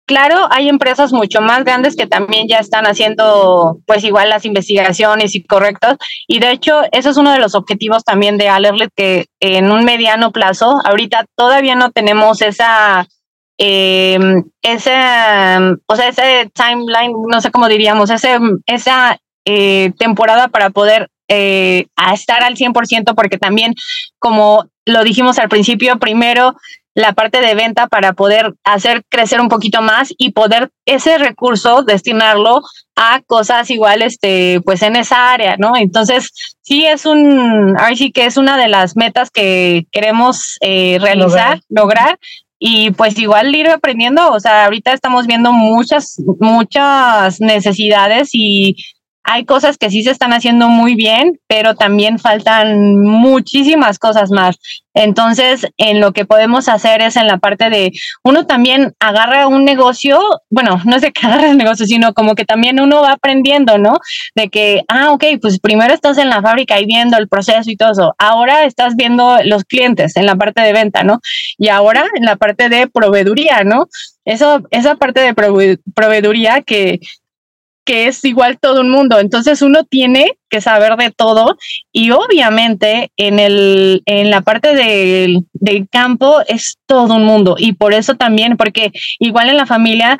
Claro, hay empresas mucho más grandes que también ya están haciendo pues igual las investigaciones y correctos y de hecho eso es uno de los objetivos también de Alerlet que en un mediano plazo, ahorita todavía no tenemos esa eh, o sea, ese timeline, no sé cómo diríamos, ese, esa eh, temporada para poder eh, a estar al 100% porque también, como lo dijimos al principio, primero la parte de venta para poder hacer crecer un poquito más y poder ese recurso destinarlo a cosas iguales, este, pues en esa área, ¿no? Entonces, sí es un, ahora sí que es una de las metas que queremos eh, realizar, lograr. y pues igual ir aprendiendo, o sea, ahorita estamos viendo muchas, muchas necesidades y hay cosas que sí se están haciendo muy bien, pero también faltan muchísimas cosas más. Entonces, en lo que podemos hacer es en la parte de uno también agarra un negocio, bueno, no es de que agarre el negocio, sino como que también uno va aprendiendo, ¿no? De que, ah, ok, pues primero estás en la fábrica y viendo el proceso y todo eso. Ahora estás viendo los clientes en la parte de venta, ¿no? Y ahora en la parte de proveeduría, ¿no? Eso, esa parte de proveeduría que que es igual todo el mundo. Entonces uno tiene que saber de todo y obviamente en, el, en la parte del, del campo es todo un mundo y por eso también, porque igual en la familia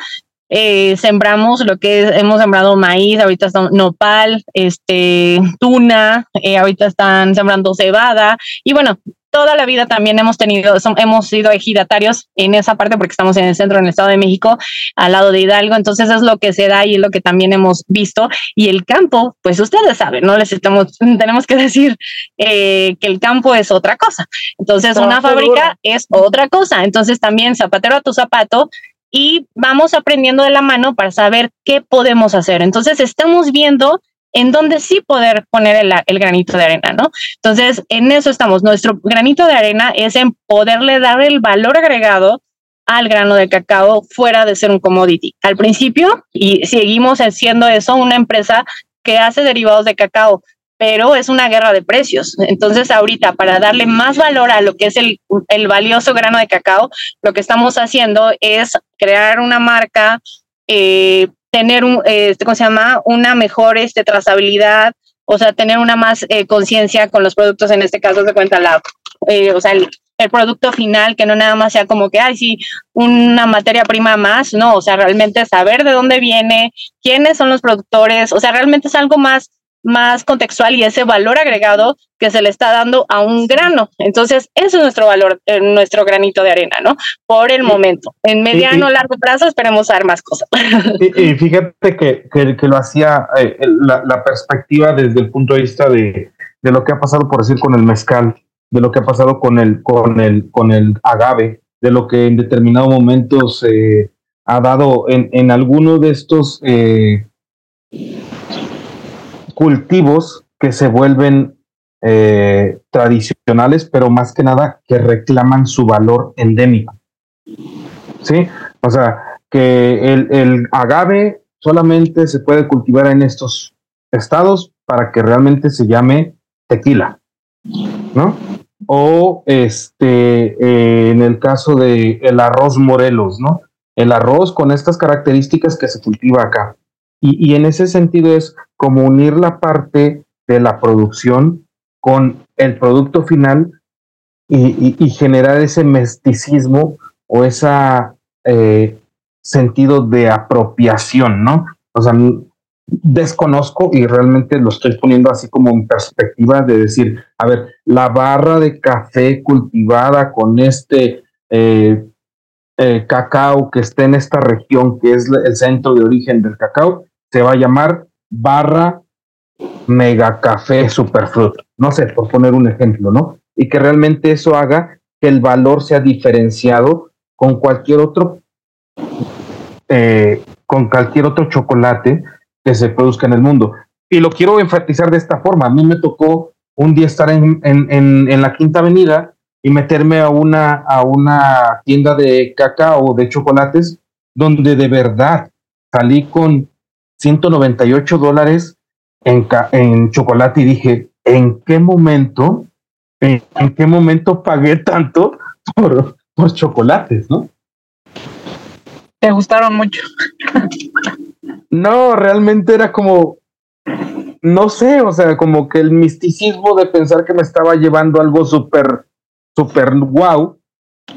eh, sembramos lo que hemos sembrado maíz, ahorita está nopal, este, tuna, eh, ahorita están sembrando cebada y bueno, toda la vida también hemos tenido, hemos sido ejidatarios en esa parte porque estamos en el centro del Estado de México, al lado de Hidalgo, entonces es lo que se da y es lo que también hemos visto. Y el campo, pues ustedes saben, no les estamos, tenemos que decir eh, que el campo es otra cosa. Entonces una fábrica es otra cosa. Entonces también zapatero a tu zapato y vamos aprendiendo de la mano para saber qué podemos hacer. Entonces estamos viendo en donde sí poder poner el, granito de arena, ¿no? Entonces, en eso estamos. Nuestro granito de arena es en poderle dar el valor agregado al grano de cacao fuera de ser un commodity. Al principio, y seguimos haciendo eso, una empresa que hace derivados de cacao, pero es una guerra de precios. Entonces, ahorita, para darle más valor a lo que es el, el valioso grano de cacao, lo que estamos haciendo es crear una marca, eh, tener un, este, ¿cómo se llama? Una mejor este, trazabilidad, o sea, tener una más eh, conciencia con los productos, en este caso se cuenta la, eh, o sea, el, el producto final, que no nada más sea como que, ay, sí, una materia prima más, no, o sea, realmente saber de dónde viene, quiénes son los productores, o sea, realmente es algo más más contextual y ese valor agregado que se le está dando a un grano. Entonces, eso es nuestro valor, eh, nuestro granito de arena, ¿no? Por el momento. En mediano, o largo plazo esperemos dar más cosas. Y, fíjate que, que, lo hacía eh, la, perspectiva desde el punto de vista de, de, lo que ha pasado, por decir, con el mezcal, de lo que ha pasado con el, con el, con el agave, de lo que en determinados momentos eh, ha dado en, en alguno de estos cultivos que se vuelven eh, tradicionales, pero más que nada que reclaman su valor endémico. ¿Sí? O sea, que el, el agave solamente se puede cultivar en estos estados para que realmente se llame tequila, ¿no? O este, eh, en el caso de el arroz Morelos, ¿no? El arroz con estas características que se cultiva acá. Y, en ese sentido es como unir la parte de la producción con el producto final y, generar ese mesticismo o ese eh, sentido de apropiación, ¿no? O sea, desconozco y realmente lo estoy poniendo así como en perspectiva de decir, a ver, la barra de café cultivada con este eh, eh, cacao que está en esta región, que es el centro de origen del cacao, se va a llamar barra mega café superfruit. No sé, por poner un ejemplo, ¿no? Y que realmente eso haga que el valor sea diferenciado con cualquier otro, eh, con cualquier otro chocolate que se produzca en el mundo. Y lo quiero enfatizar de esta forma. A mí me tocó un día estar en, en, la Quinta Avenida y meterme a una, a una tienda de cacao, de chocolates, donde de verdad salí con 198 dólares en, en chocolate y dije, ¿en qué momento, en, qué momento pagué tanto por, por chocolates, no? ¿Te gustaron mucho? no, realmente era como, no sé, o sea, como que el misticismo de pensar que me estaba llevando algo súper, súper wow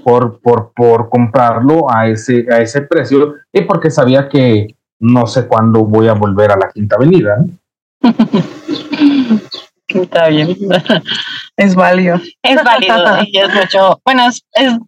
por, por, por comprarlo a ese, a ese precio y porque sabía que, no sé cuándo voy a volver a la Quinta Avenida. Está bien. Es válido. Es válido. y es mucho, bueno, es,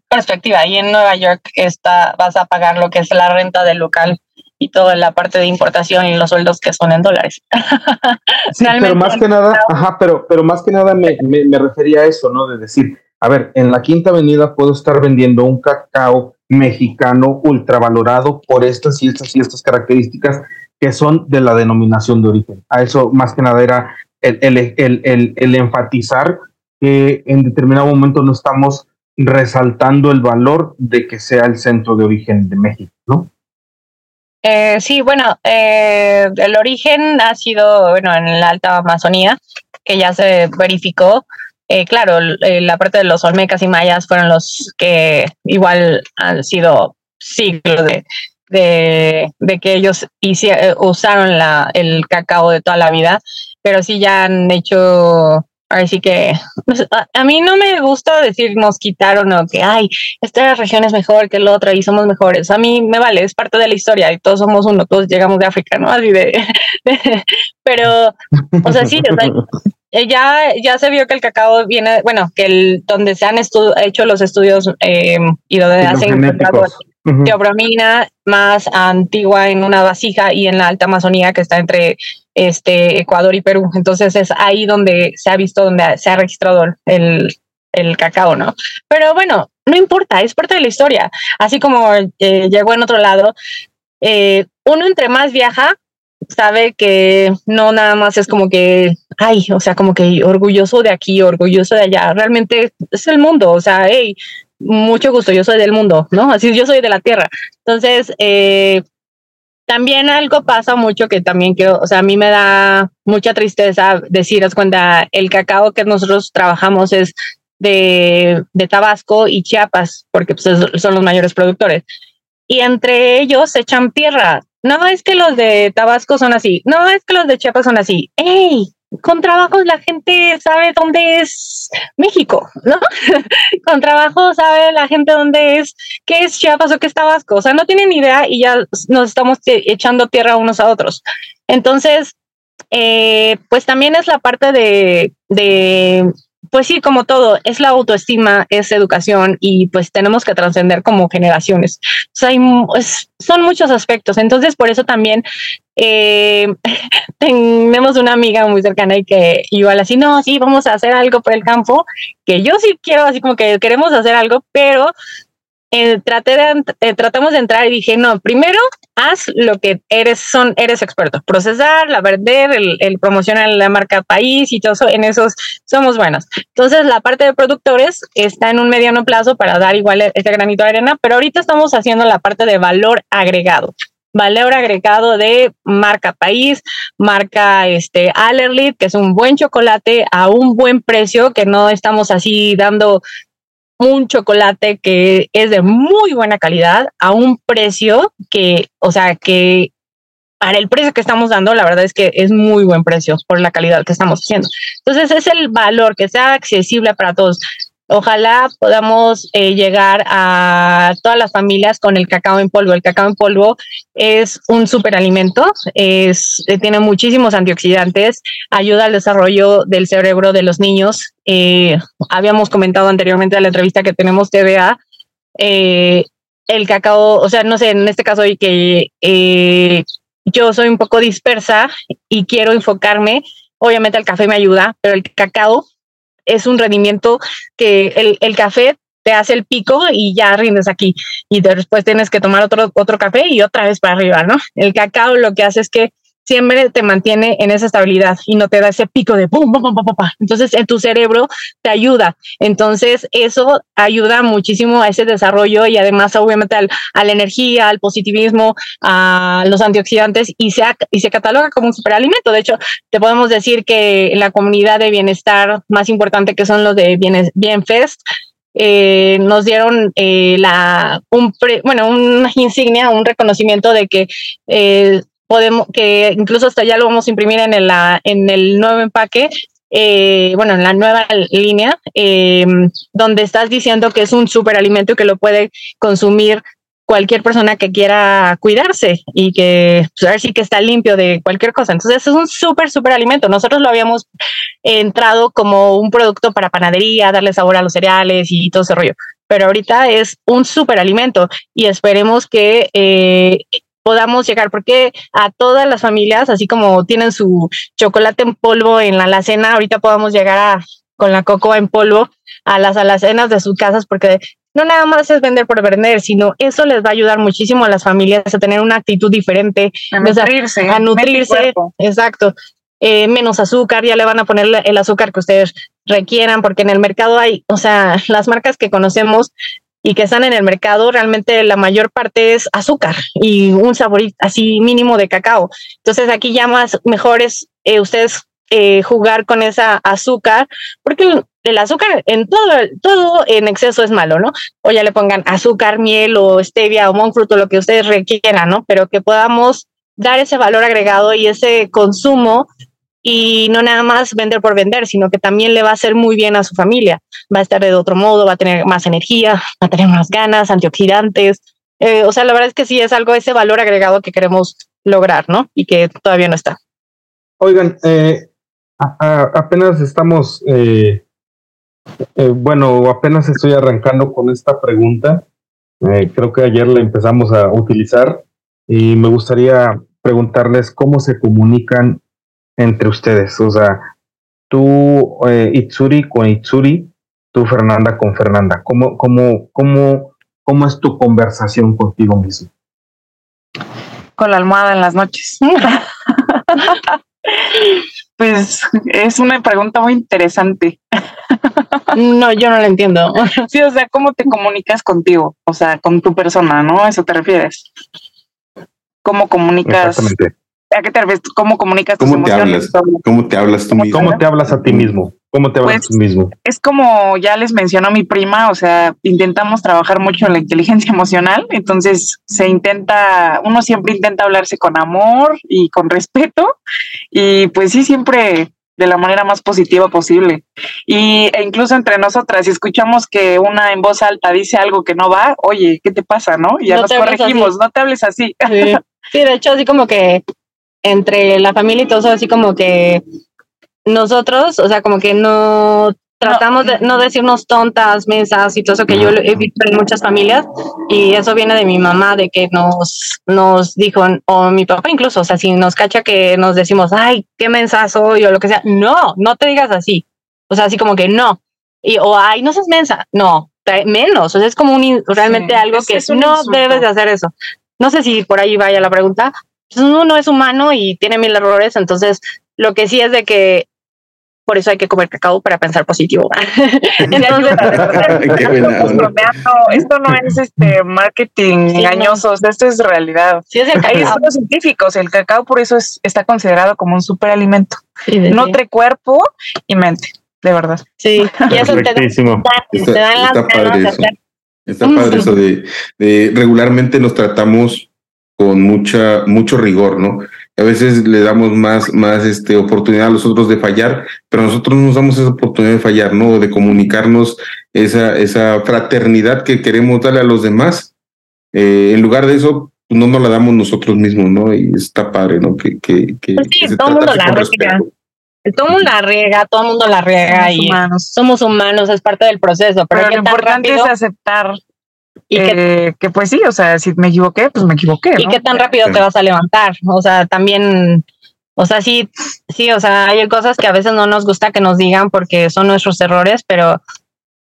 perspectiva. Y en Nueva York está, vas a pagar lo que es la renta del local y toda la parte de importación y los sueldos que son en dólares. sí, pero más que nada, ajá, pero, pero más que nada me, me, me refería a eso, ¿no? De decir, a ver, en la Quinta Avenida puedo estar vendiendo un cacao mexicano ultravalorado por estas y estas y estas características que son de la denominación de origen. A eso más que nada era el, el, el, enfatizar que en determinado momento no estamos resaltando el valor de que sea el centro de origen de México, ¿no? Eh, sí, bueno, eh, el origen ha sido, bueno, en la Alta Amazonía, que ya se verificó, eh, claro, eh, la parte de los olmecas y mayas fueron los que igual han sido siglos de, de, que ellos eh, usaron la, el cacao de toda la vida, pero sí ya han hecho Así que pues, a, mí no me gusta decir nos quitaron o que, ay, esta región es mejor que la otra y somos mejores. A mí me vale, es parte de la historia y todos somos uno, todos llegamos de África, ¿no? Así de, pero, o sea, sí, ya, ya se vio que el cacao viene, bueno, que el, donde se han hecho los estudios em, y donde hacen teobromina más antigua en una vasija y en la alta Amazonía que está entre este, Ecuador y Perú. Entonces es ahí donde se ha visto, donde se ha registrado el, el cacao, ¿no? Pero bueno, no importa, es parte de la historia. Así como eh, llegó en otro lado, eh, uno entre más viaja, sabe que no nada más es como que, ay, o sea, como que orgulloso de aquí, orgulloso de allá. Realmente es el mundo, o sea, hey, mucho gusto, yo soy del mundo, ¿no? Así yo soy de la tierra. Entonces, eh, también algo pasa mucho que también quiero, o sea, a mí me da mucha tristeza decir, es el cacao que nosotros trabajamos es de, de Tabasco y Chiapas, porque pues, son los mayores productores. Y entre ellos echan tierra. No es que los de Tabasco son así, no es que los de Chiapas son así. ¡Ey! con trabajos la gente sabe dónde es México, ¿no? con trabajo sabe la gente dónde es, qué es Chiapas o qué es Tabasco. O sea, no tienen idea y ya nos estamos echando tierra unos a otros. Entonces, eh, pues también es la parte de, de pues sí, como todo, es la autoestima, es educación y pues tenemos que trascender como generaciones. O sea, hay, son muchos aspectos. Entonces, por eso también eh, tenemos una amiga muy cercana y que igual así, no, sí, vamos a hacer algo por el campo, que yo sí quiero, así como que queremos hacer algo, pero eh, traté de, eh, tratamos de entrar y dije, no, primero haz lo que eres, son, eres experto, procesar, la vender, el, el promocionar la marca país y todo eso, en esos somos buenos. Entonces, la parte de productores está en un mediano plazo para dar igual este granito de arena, pero ahorita estamos haciendo la parte de valor agregado valor agregado de marca país, marca este Allerlit, que es un buen chocolate a un buen precio, que no estamos así dando un chocolate que es de muy buena calidad a un precio que, o sea, que para el precio que estamos dando, la verdad es que es muy buen precio por la calidad que estamos haciendo. Entonces es el valor que sea accesible para todos. Ojalá podamos eh, llegar a todas las familias con el cacao en polvo. El cacao en polvo es un superalimento, es, eh, tiene muchísimos antioxidantes, ayuda al desarrollo del cerebro de los niños. Eh, habíamos comentado anteriormente en la entrevista que tenemos TDA. el cacao, o sea, no sé, en este caso, que yo soy un poco dispersa y quiero enfocarme. Obviamente el café me ayuda, pero el cacao es un rendimiento que el, el café te hace el pico y ya rindes aquí. Y después tienes que tomar otro, otro café y otra vez para arriba, ¿no? El cacao lo que hace es que siempre te mantiene en esa estabilidad y no te da ese pico de pum, pum, pum, pum, pum. Entonces, en tu cerebro te ayuda. Entonces, eso ayuda muchísimo a ese desarrollo y además, obviamente, al, a la energía, al positivismo, a los antioxidantes y se, y se cataloga como un superalimento. De hecho, te podemos decir que la comunidad de bienestar más importante que son los de Bien, Bienfest, eh, nos dieron eh, la un bueno una insignia un reconocimiento de que eh, podemos, que incluso hasta ya lo vamos a imprimir en el, en el nuevo empaque, eh, bueno, en la nueva línea, eh, donde estás diciendo que es un superalimento que lo puede consumir cualquier persona que quiera cuidarse y que pues, a ver si que está limpio de cualquier cosa. Entonces es un súper, súper alimento. Nosotros lo habíamos entrado como un producto para panadería, darle sabor a los cereales y todo ese rollo. Pero ahorita es un súper alimento y esperemos que eh, podamos llegar, porque a todas las familias, así como tienen su chocolate en polvo en la alacena, ahorita podamos llegar a, con la cocoa en polvo a las alacenas de sus casas, porque no nada más es vender por vender, sino eso les va a ayudar muchísimo a las familias a tener una actitud diferente, a nutrirse, a nutrirse, exacto. Eh, menos azúcar, ya le van a poner el azúcar que ustedes requieran, porque en el mercado hay, o sea, las marcas que conocemos y que están en el mercado, realmente la mayor parte es azúcar y un sabor así mínimo de cacao. Entonces aquí ya más mejor es eh, ustedes eh, jugar con esa azúcar, porque el, azúcar en todo, todo en exceso es malo, ¿no? O ya le pongan azúcar, miel o stevia o monk fruit o lo que ustedes requieran, ¿no? Pero que podamos dar ese valor agregado y ese consumo y no nada más vender por vender, sino que también le va a hacer muy bien a su familia. Va a estar de otro modo, va a tener más energía, va a tener más ganas, antioxidantes. Eh, o sea, la verdad es que sí es algo, ese valor agregado que queremos lograr, ¿no? Y que todavía no está. Oigan, eh, apenas estamos, eh, bueno, apenas estoy arrancando con esta pregunta. creo que ayer la empezamos a utilizar y me gustaría preguntarles cómo se comunican entre ustedes. O sea, tú, eh, Itsuri con Itsuri, tú, Fernanda con Fernanda. ¿Cómo, cómo, cómo, cómo es tu conversación contigo mismo? Con la almohada en las noches. Pues es una pregunta muy interesante. No, yo no la entiendo. Sí, o sea, ¿cómo te comunicas contigo? O sea, con tu persona, ¿no? ¿A eso te refieres? ¿Cómo comunicas? ¿A qué te refieres? ¿Cómo comunicas tus ¿Cómo emociones? Te hablas? ¿Cómo te hablas tú mismo? ¿Cómo te hablas a ti mismo? ¿Cómo te hablas pues, tú mismo? Es como ya les mencionó mi prima, o sea, intentamos trabajar mucho en la inteligencia emocional, entonces se intenta, uno siempre intenta hablarse con amor y con respeto, y pues sí, siempre de la manera más positiva posible. Y e incluso entre nosotras, si escuchamos que una en voz alta dice algo que no va, oye, ¿qué te pasa? ¿No? Y ya nos corregimos, no te hables así. Sí. de hecho, así como que entre la familia y todo eso, así como que nosotros, o sea, como que no tratamos de no decirnos tontas, mesas y todo eso que yo he visto en muchas familias y eso viene de mi mamá de que nos nos dijo o mi papá incluso, o sea, si nos cacha que nos decimos, "Ay, qué mensa soy" o lo que sea, no, no te digas así. O sea, así como que no. Y o ay, no seas mensa. No, menos, o sea, es como un realmente algo que no debes de hacer eso. No sé si por ahí vaya la pregunta. Pues uno es humano y tiene mil errores, entonces lo que sí es de que por eso hay que comer cacao para pensar positivo. Entonces, esto no es este marketing engañoso, esto es realidad. Sí, es el cacao. los científicos, el cacao por eso es, está considerado como un superalimento. Nutre cuerpo y mente, de verdad. Sí, y eso te, da, te dan las ganas Está padre eso de, de regularmente nos tratamos con mucha, mucho rigor, ¿no? A veces le damos más, más este, oportunidad a los otros de fallar, pero nosotros nos damos esa oportunidad de fallar, ¿no? De comunicarnos esa, esa fraternidad que queremos darle a los demás. Eh, en lugar de eso, pues, no nos la damos nosotros mismos, ¿no? Y está padre, ¿no? Que, que, que, pues sí, todo el mundo la riega. Todo el mundo la riega, todo el mundo la riega somos y humanos. somos humanos, es parte del proceso. Pero, lo importante es aceptar y que, que, pues sí, o sea, si me equivoqué, pues me equivoqué. Y qué tan rápido te vas a levantar. O sea, también, o sea, sí, sí, o sea, hay cosas que a veces no nos gusta que nos digan porque son nuestros errores, pero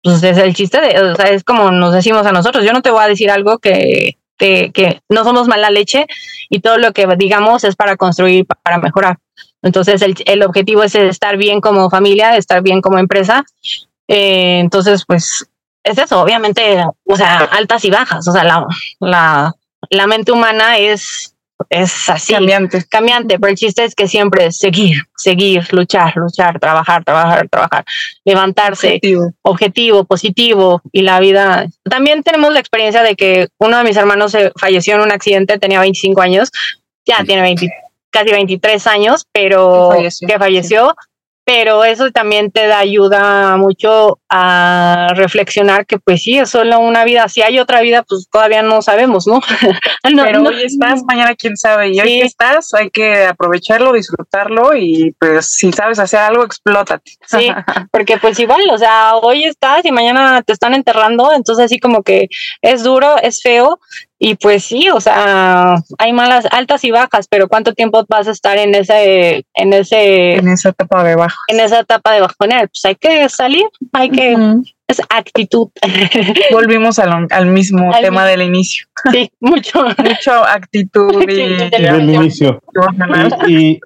pues es el chiste de, o sea, es como nos decimos a nosotros. Yo no te voy a decir algo que, que, que no somos mala leche y todo lo que digamos es para construir, para mejorar. Entonces, el, el objetivo es estar bien como familia, estar bien como empresa. Eh, entonces, pues es eso, obviamente, o sea, altas y bajas, o sea, la, la, la mente humana es, es así. Cambiante. Cambiante, pero el chiste es que siempre es seguir, seguir, luchar, luchar, trabajar, trabajar, trabajar, levantarse, objetivo, positivo y la vida. También tenemos la experiencia de que uno de mis hermanos se falleció en un accidente, tenía 25 años, ya tiene 20, casi 23 años, pero que falleció pero eso también te da ayuda mucho a reflexionar que pues sí, es solo una vida, si hay otra vida, pues todavía no sabemos, ¿no? pero hoy estás, mañana quién sabe, y hoy que estás, hay que aprovecharlo, disfrutarlo y pues si sabes hacer algo, explótate. Sí, porque pues igual, o sea, hoy estás y mañana te están enterrando, entonces así como que es duro, es feo, y pues sí, o sea, hay malas, altas y bajas, pero ¿cuánto tiempo vas a estar en ese, en ese, en esa etapa de bajo? En esa etapa de bajonear. Pues hay que salir, hay que, es actitud. Volvimos al, al mismo tema del inicio. Sí, mucho. mucho actitud y, del inicio. Y,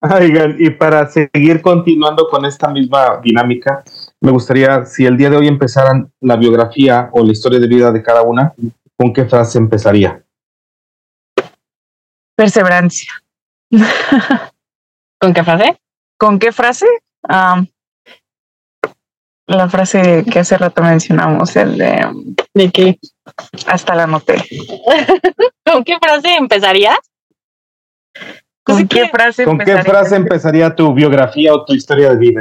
Oigan, y para seguir continuando con esta misma dinámica, me gustaría, si el día de hoy empezaran la biografía o la historia de vida de cada una, ¿con qué frase empezaría? Perseverancia. ¿Con qué frase? ¿Con qué frase? la frase que hace rato mencionamos, el de... ¿De qué? Hasta la noté. ¿Con qué frase empezarías? ¿Con, qué, frase, ¿Con qué frase empezaría tu biografía o tu historia de vida?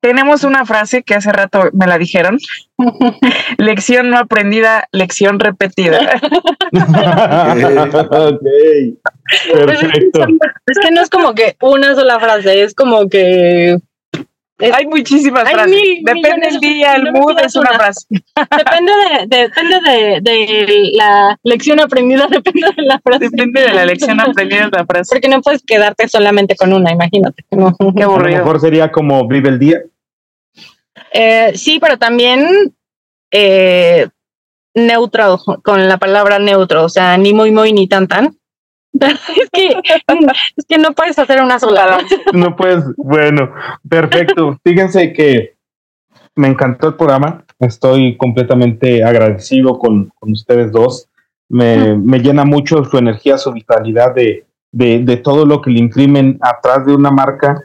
Tenemos una frase que hace rato me la dijeron. lección no aprendida, lección repetida. Perfecto. Es que no es como que una sola frase, es como que hay muchísimas frases. depende del día, el mood es una, frase. Depende de, depende de, de, la lección aprendida, depende de la frase. Depende de la lección aprendida de la frase. Porque no puedes quedarte solamente con una, imagínate. Qué aburrido. A lo mejor sería como vive el día. Eh, sí, pero también eh, neutro, con la palabra neutro, o sea, ni muy, muy, ni tan, tan. es, que, es que no puedes hacer una sola. no puedes, bueno, perfecto. Fíjense que me encantó el programa. Estoy completamente agradecido con, con ustedes dos. Me, me, llena mucho su energía, su vitalidad de, de, de, todo lo que le imprimen atrás de una marca,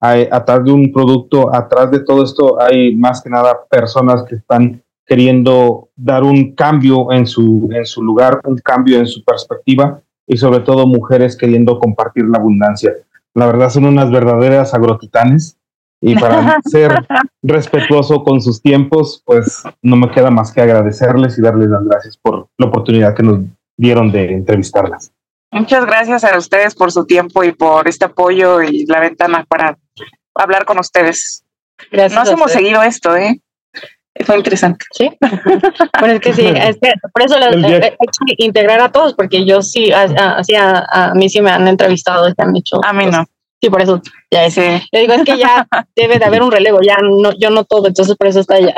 atrás de un producto, atrás de todo esto hay más que nada personas que están queriendo dar un cambio en su, en su lugar, un cambio en su perspectiva y sobre todo mujeres queriendo compartir la abundancia. La verdad son unas verdaderas agrotitanes y para ser respetuoso con sus tiempos, pues no me queda más que agradecerles y darles las gracias por la oportunidad que nos dieron de entrevistarlas. Muchas gracias a ustedes por su tiempo y por este apoyo y la ventana para hablar con ustedes. Gracias no hemos seguido esto, ¿eh? Fue interesante. Sí. bueno, es que sí, es que por eso hay que integrar a todos, porque yo sí, así a, a, mí sí me han entrevistado y han hecho. A mí no. Sí, por eso ya ese. Le digo, es que ya debe de haber un relevo, ya no, yo no todo, entonces por eso está allá.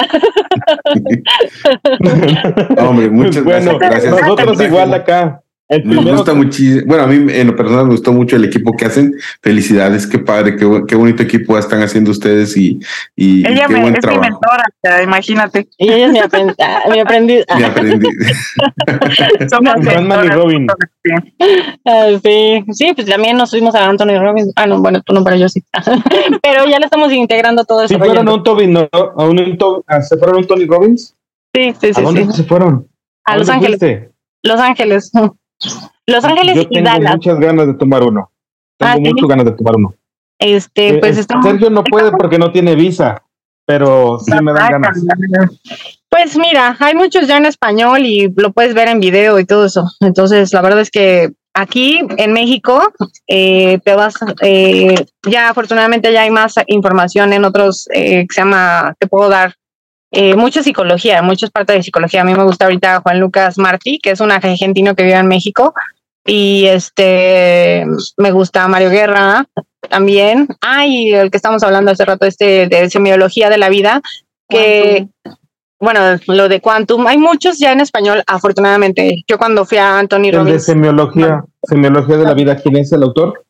Hombre, muchas bueno, gracias. Nosotros igual acá. Me gusta muchísimo. Bueno, a mí en lo personal me gustó mucho el equipo que hacen. Felicidades, qué padre, qué, qué bonito equipo están haciendo ustedes y, y ella qué me, buen es trabajo. mi mentora, imagínate. Y ella es mi, aprend mi aprendiz. Mi aprendiz. Somos Batman y Robin. Ah, sí, sí, pues también nos fuimos a Anthony Robbins. Ah, no, bueno, tú no, pero yo sí. pero ya le estamos integrando todo eso. ¿Sí fueron a un Toby, no? ¿A un, a, ¿Se fueron a un Tony Robbins? Sí, sí, sí. ¿A dónde sí. se fueron? A Los Ángeles. Fuiste? Los Ángeles. Los Ángeles Yo y tengo Dallas. muchas ganas de tomar uno. Tengo Ah, ¿sí? muchas ganas de tomar uno. Este, Eh, pues eh, estamos. Sergio no puede porque no tiene visa, pero sí me dan ganas. Pues mira, hay muchos ya en español y lo puedes ver en video y todo eso. Entonces, la verdad es que aquí en México eh, te vas, eh, ya afortunadamente ya hay más información en otros eh, que se llama, te puedo dar eh, mucha psicología, muchas partes de psicología. A mí me gusta ahorita Juan Lucas Martí, que es un argentino que vive en México. Y este, me gusta Mario Guerra también. Ah, y el que estamos hablando hace rato, este de semiología de la vida, que, bueno, lo de Quantum, hay muchos ya en español, afortunadamente. Yo cuando fui a Anthony El de Robbins, semiología, semiología de la vida, ¿quién es el autor?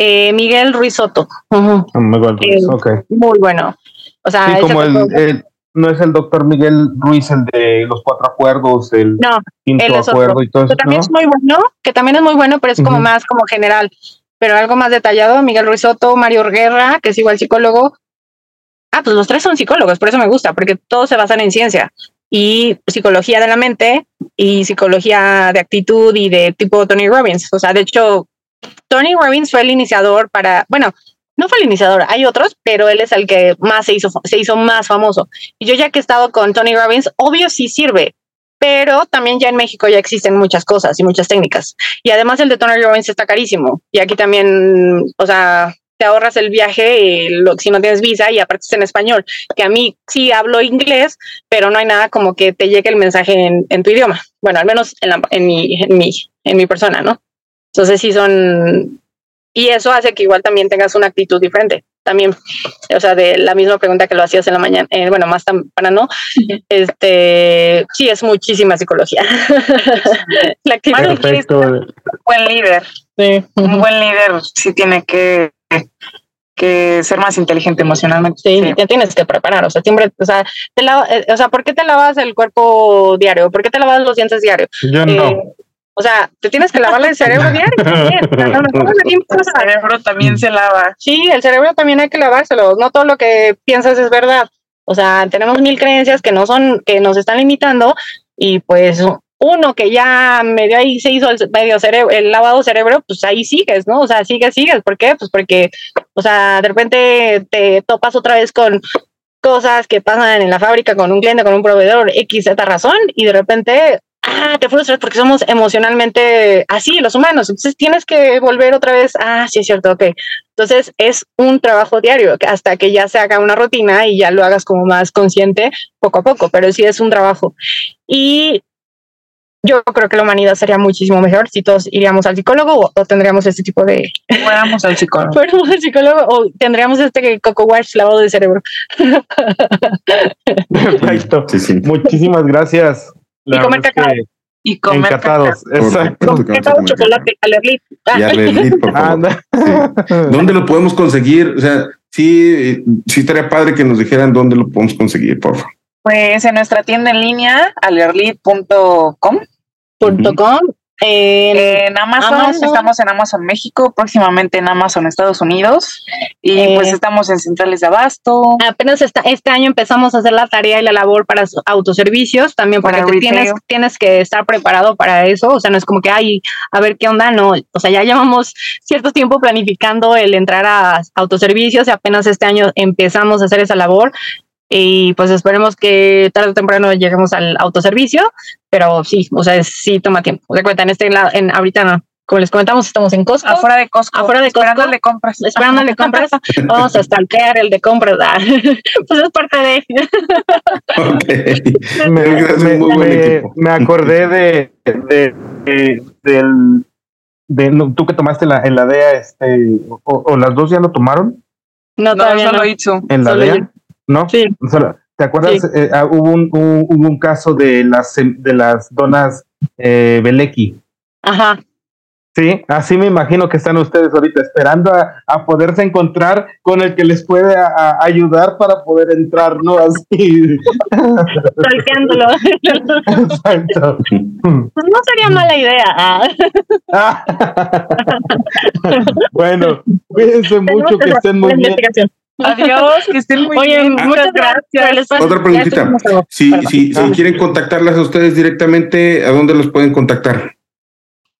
eh, Miguel Ruiz Soto. Ah, Miguel Ruiz, Eh, ok. Muy bueno. O sea, Sí, como el- no es el doctor Miguel Ruiz, el de los cuatro acuerdos, el No, quinto él es otro. acuerdo y todo eso, que también ¿no? es muy bueno, que también es muy bueno, pero es como más como general. Pero algo más detallado, Miguel Ruiz Soto, Mario Guerra, que es igual psicólogo. Ah, pues los tres son psicólogos, por eso me gusta, porque todos se basan en ciencia y psicología de la mente y psicología de actitud y de tipo Tony Robbins. O sea, de hecho, Tony Robbins fue el iniciador para, bueno, no fue el iniciador, hay otros, pero él es el que más se hizo, se hizo más famoso. Y yo ya que he estado con Tony Robbins, obvio sí sirve, pero también ya en México ya existen muchas cosas y muchas técnicas. Y además el de Tony Robbins está carísimo. Y aquí también, o sea, te ahorras el viaje y lo, si no tienes visa y aparte es en español, que a mí sí hablo inglés, pero no hay nada como que te llegue el mensaje en, tu idioma. Bueno, al menos en, en, mi, en, mi, en mi persona, ¿no? Entonces sí son... Y eso hace que igual también tengas una actitud diferente. También, o sea, de la misma pregunta que lo hacías en la mañana, eh, bueno, más para no, este, sí, es muchísima psicología. la actitud. Perfecto. buen líder. Sí. Un buen líder sí tiene que, que ser más inteligente emocionalmente. Sí, te tienes que preparar, o sea, siempre, o sea, te lava- eh, o sea, ¿por qué te lavas el cuerpo diario? ¿Por qué te lavas los dientes diario? Yo no. O sea, te tienes que lavar el cerebro diario. también. El cerebro también se lava. Sí, el cerebro también hay que lavárselo. No todo lo que piensas es verdad. O sea, tenemos mil creencias que no son, que nos están limitando y pues uno que ya medio ahí se hizo el medio cerebro, el lavado cerebro, pues ahí sigues, ¿no? O sea, sigues, sigues. ¿Por qué? Pues porque, o sea, de repente te topas otra vez con cosas que pasan en la fábrica con un cliente, con un proveedor, X, Z razón, y de repente, ah, te frustras porque somos emocionalmente así, los humanos. Entonces tienes que volver otra vez, ah, sí es cierto, ok. Entonces es un trabajo diario hasta que ya se haga una rutina y ya lo hagas como más consciente poco a poco, pero sí es un trabajo. Y yo creo que la humanidad sería muchísimo mejor si todos iríamos al psicólogo o, o tendríamos este tipo de... Fuéramos al psicólogo. Fuéramos al psicólogo o tendríamos este coco wash lavado de cerebro. Perfecto. Sí, sí. Muchísimas gracias. La Y comer cacao. que y comer Encatados, exacto. chocolate, alerlit. Y alerlit, por favor. Sí. ¿Dónde lo podemos conseguir? O sea, sí, sí estaría padre que nos dijeran dónde lo podemos conseguir, por favor. Pues en nuestra tienda en línea, alerlit.com. .com en, Amazon, estamos en Amazon México, próximamente en Amazon Estados Unidos y eh, pues estamos en centrales de abasto. Apenas este año empezamos a hacer la tarea y la labor para autoservicios, también porque tienes, tienes que estar preparado para eso, o sea, no es como que, ay, a ver qué onda, no, o sea, ya llevamos cierto tiempo planificando el entrar a autoservicios y apenas este año empezamos a hacer esa labor y pues esperemos que tarde o temprano lleguemos al autoservicio, pero sí, o sea, sí toma tiempo. Cuenta, en este lado, en ahorita no. Como les comentamos, estamos en Costco. Afuera de Costco. Afuera de Costco. Esperándole compras. Esperándole compras. Vamos a stalkear el de compras. pues es parte de... me, me, acordé de, de, de, del... De, tú que tomaste la, en la DEA, este, o, las dos ya lo tomaron. No, todavía no. lo hizo. En la DEA. ¿No? Sí. ¿Te acuerdas? Eh, ah, hubo, un, hubo un caso de las, de las donas eh. Ajá. Sí, así me imagino que están ustedes ahorita esperando a, poderse encontrar con el que les puede ayudar para poder entrar, ¿no? Así. Salteándolo. Exacto. Pues no sería mala idea. bueno, cuídense mucho, que estén muy bien. Adiós, que estén muy bien. Muchas gracias. Otra preguntita. Si, si, si quieren contactarlas a ustedes directamente, ¿a dónde los pueden contactar?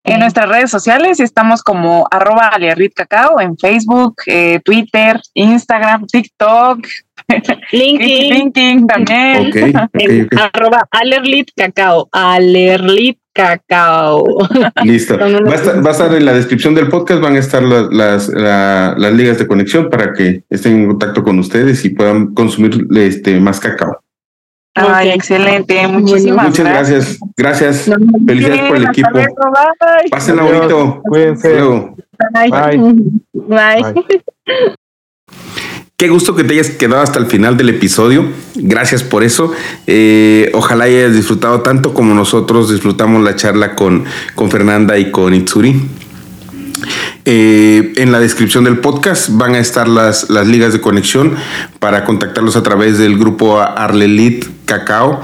En nuestras redes sociales estamos como arroba Cacao en Facebook, eh, Twitter, Instagram, TikTok, LinkedIn, LinkedIn también. Okay, okay, Arroba Alerlit Cacao, Alerlit Cacao. Listo. Va a, estar, va a, estar, en la descripción del podcast, van a estar las, las, ligas de conexión para que estén en contacto con ustedes y puedan consumir este, más cacao. Ay, excelente. Muchísimas Muchas gracias. Gracias. Felicidades por el equipo. Pásenla bonito. Cuídense. Bye. Bye. Qué gusto que te hayas quedado hasta el final del episodio. Gracias por eso. Eh, ojalá hayas disfrutado tanto como nosotros disfrutamos la charla con, con Fernanda y con Itsuri. Eh, en la descripción del podcast van a estar las, las ligas de conexión para contactarlos a través del grupo Arlelit Cacao.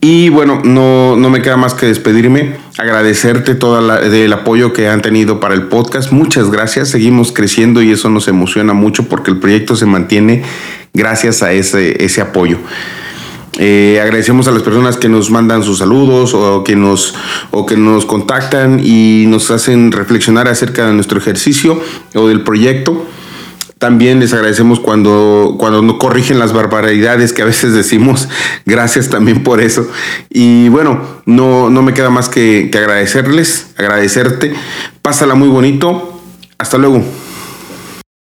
Y bueno, no, no me queda más que despedirme, agradecerte todo el apoyo que han tenido para el podcast. Muchas gracias, seguimos creciendo y eso nos emociona mucho porque el proyecto se mantiene gracias a ese, ese apoyo. Eh, agradecemos a las personas que nos mandan sus saludos o que nos, o que nos contactan y nos hacen reflexionar acerca de nuestro ejercicio o del proyecto. También les agradecemos cuando, cuando nos corrigen las barbaridades que a veces decimos. Gracias también por eso. Y bueno, no, no me queda más que agradecerles, agradecerte. Pásala muy bonito. Hasta luego.